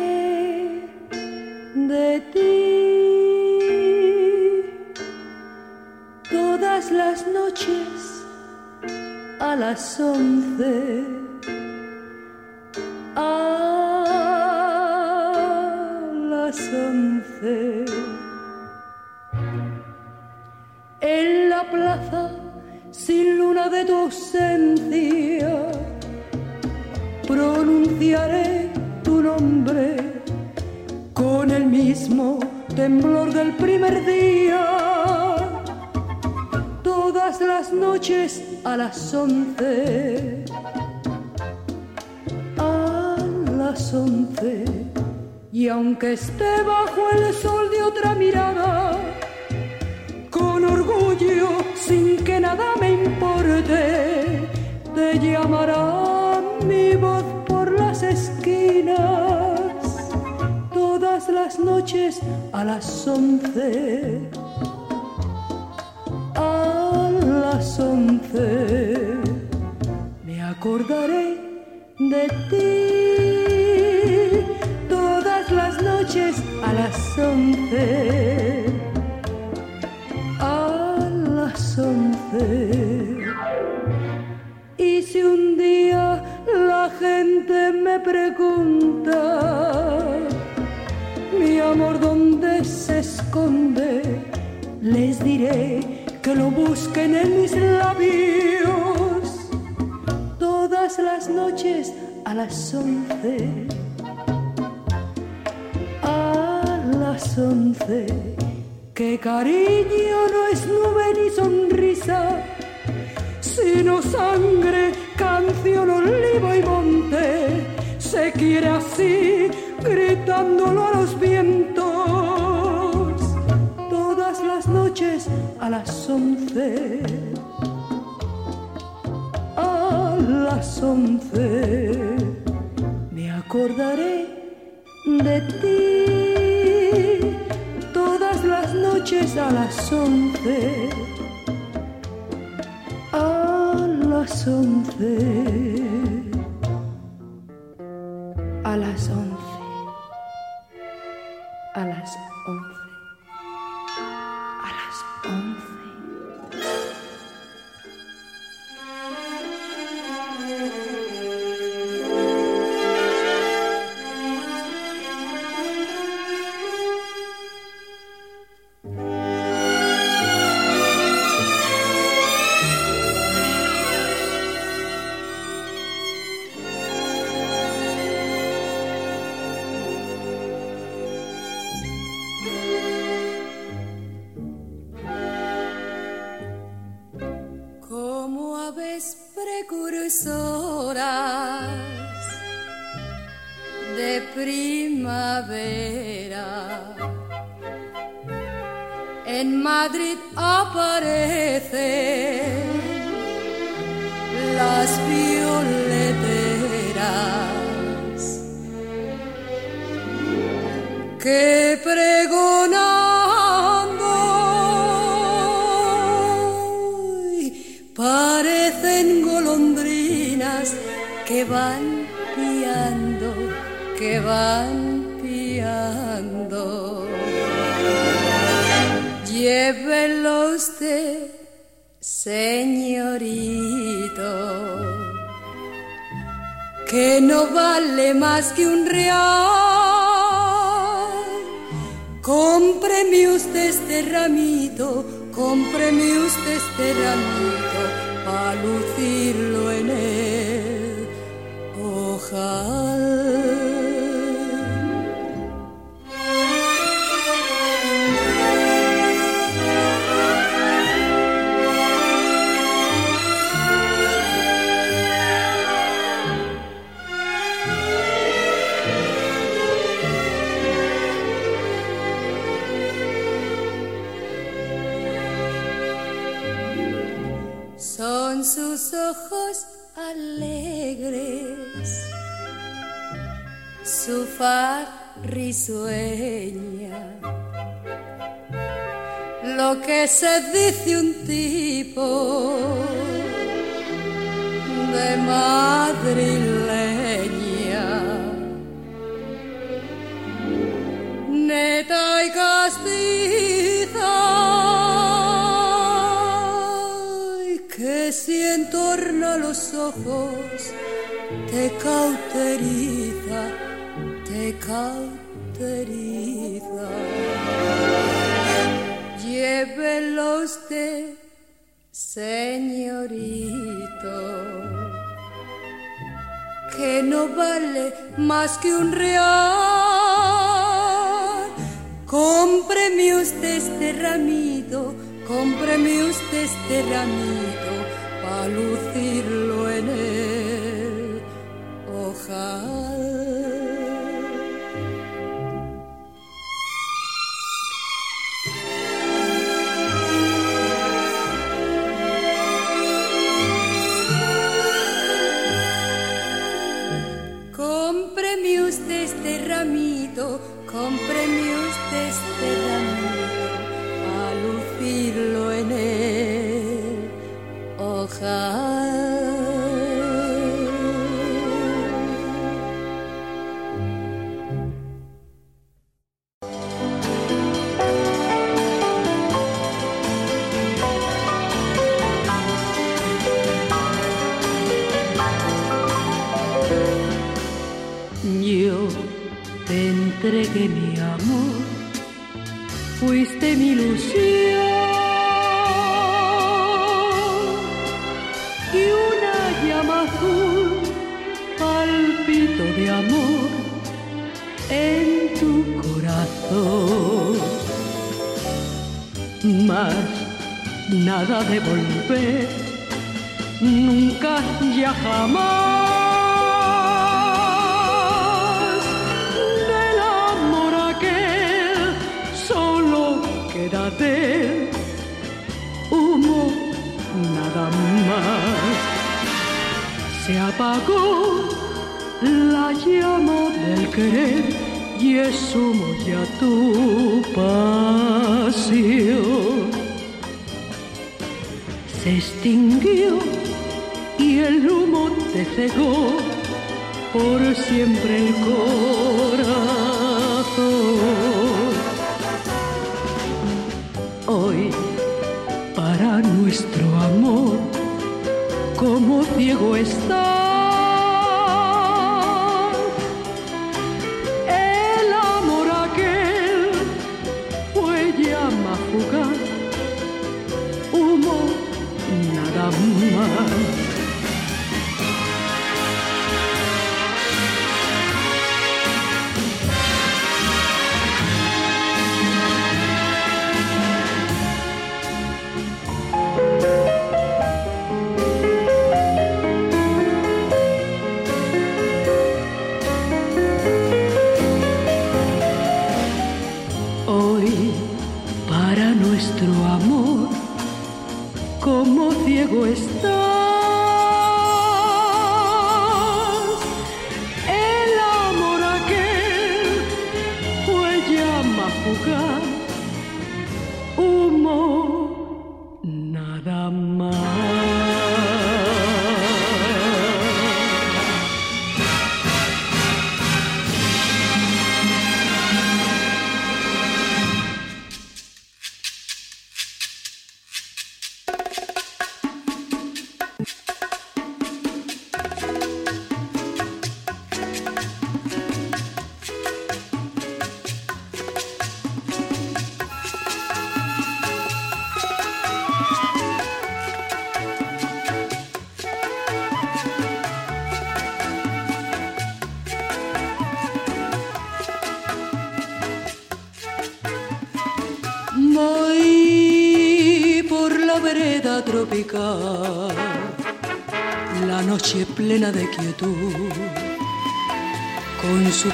可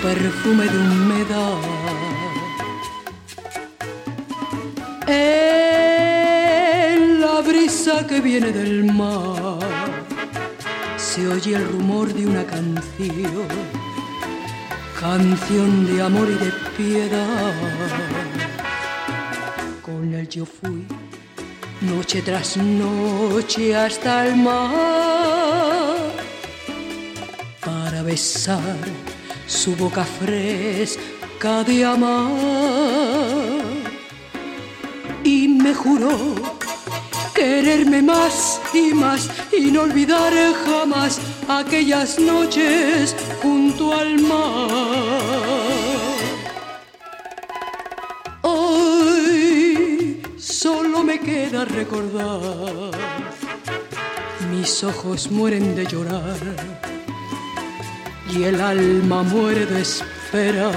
perfume de humedad. En la brisa que viene del mar, se oye el rumor de una canción, canción de amor y de piedad con él yo fui noche tras noche hasta el mar para besar su boca fresca de amar y me juró quererme más y más y no olvidar jamás aquellas noches junto al mar. Hoy solo me queda recordar, mis ojos mueren de llorar y el alma muere de esperar.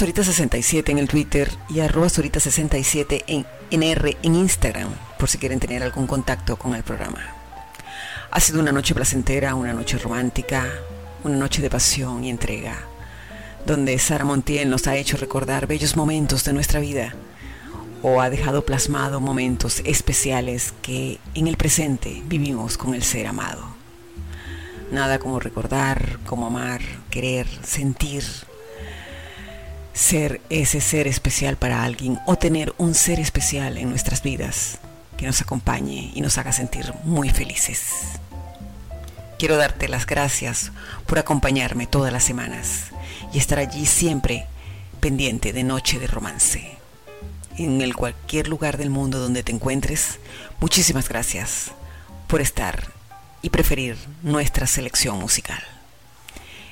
Sorita67 en el Twitter y arroba Sorita67 en en Instagram, por si quieren tener algún contacto con el programa. Ha sido una noche placentera, una noche romántica, una noche de pasión y entrega, donde Sara Montiel nos ha hecho recordar bellos momentos de nuestra vida o ha dejado plasmado momentos especiales que en el presente vivimos con el ser amado. Nada como recordar, como amar, querer, sentir, ser ese ser especial para alguien o tener un ser especial en nuestras vidas que nos acompañe y nos haga sentir muy felices. Quiero darte las gracias por acompañarme todas las semanas y estar allí siempre pendiente de Noche de Romance en el cualquier lugar del mundo donde te encuentres, muchísimas gracias por estar y preferir nuestra selección musical.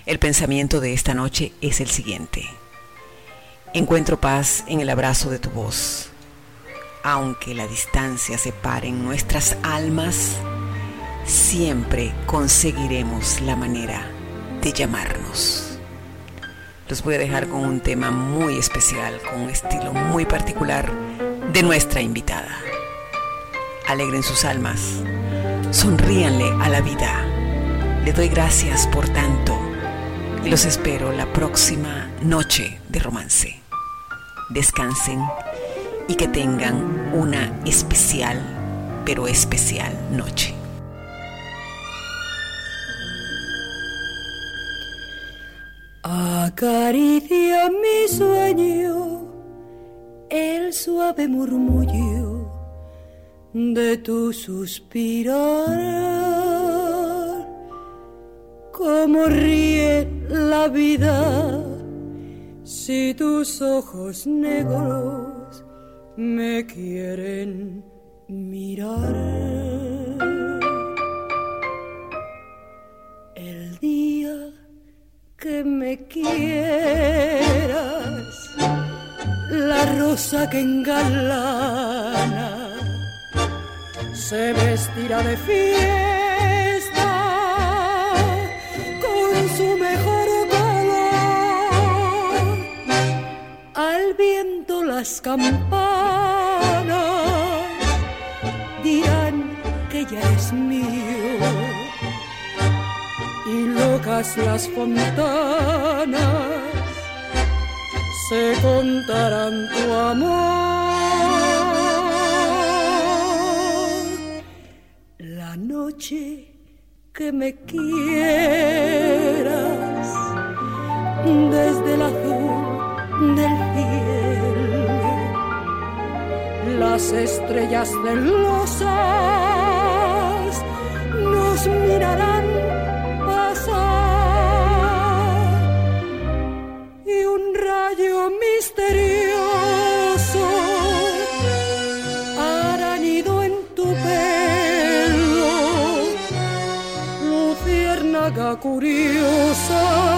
El pensamiento de esta noche es el siguiente. Encuentro paz en el abrazo de tu voz. Aunque la distancia separe nuestras almas, siempre conseguiremos la manera de llamarnos los voy a dejar con un tema muy especial, con un estilo muy particular de nuestra invitada. Alegren sus almas, sonríanle a la vida. Le doy gracias por tanto y los espero la próxima noche de romance. Descansen y que tengan una especial, pero especial noche. Acaricia mi sueño el suave murmullo de tu suspirar. Como ríe la vida si tus ojos negros me quieren mirar. El día que me quieras, la rosa que engalana se vestirá de fiesta las campanas dirán que ya es mío y locas las fontanas se contarán tu amor. La noche que me quieras desde el azul del las estrellas celosas nos mirarán misterioso harán ido en tu pelo, luciérnaga curiosa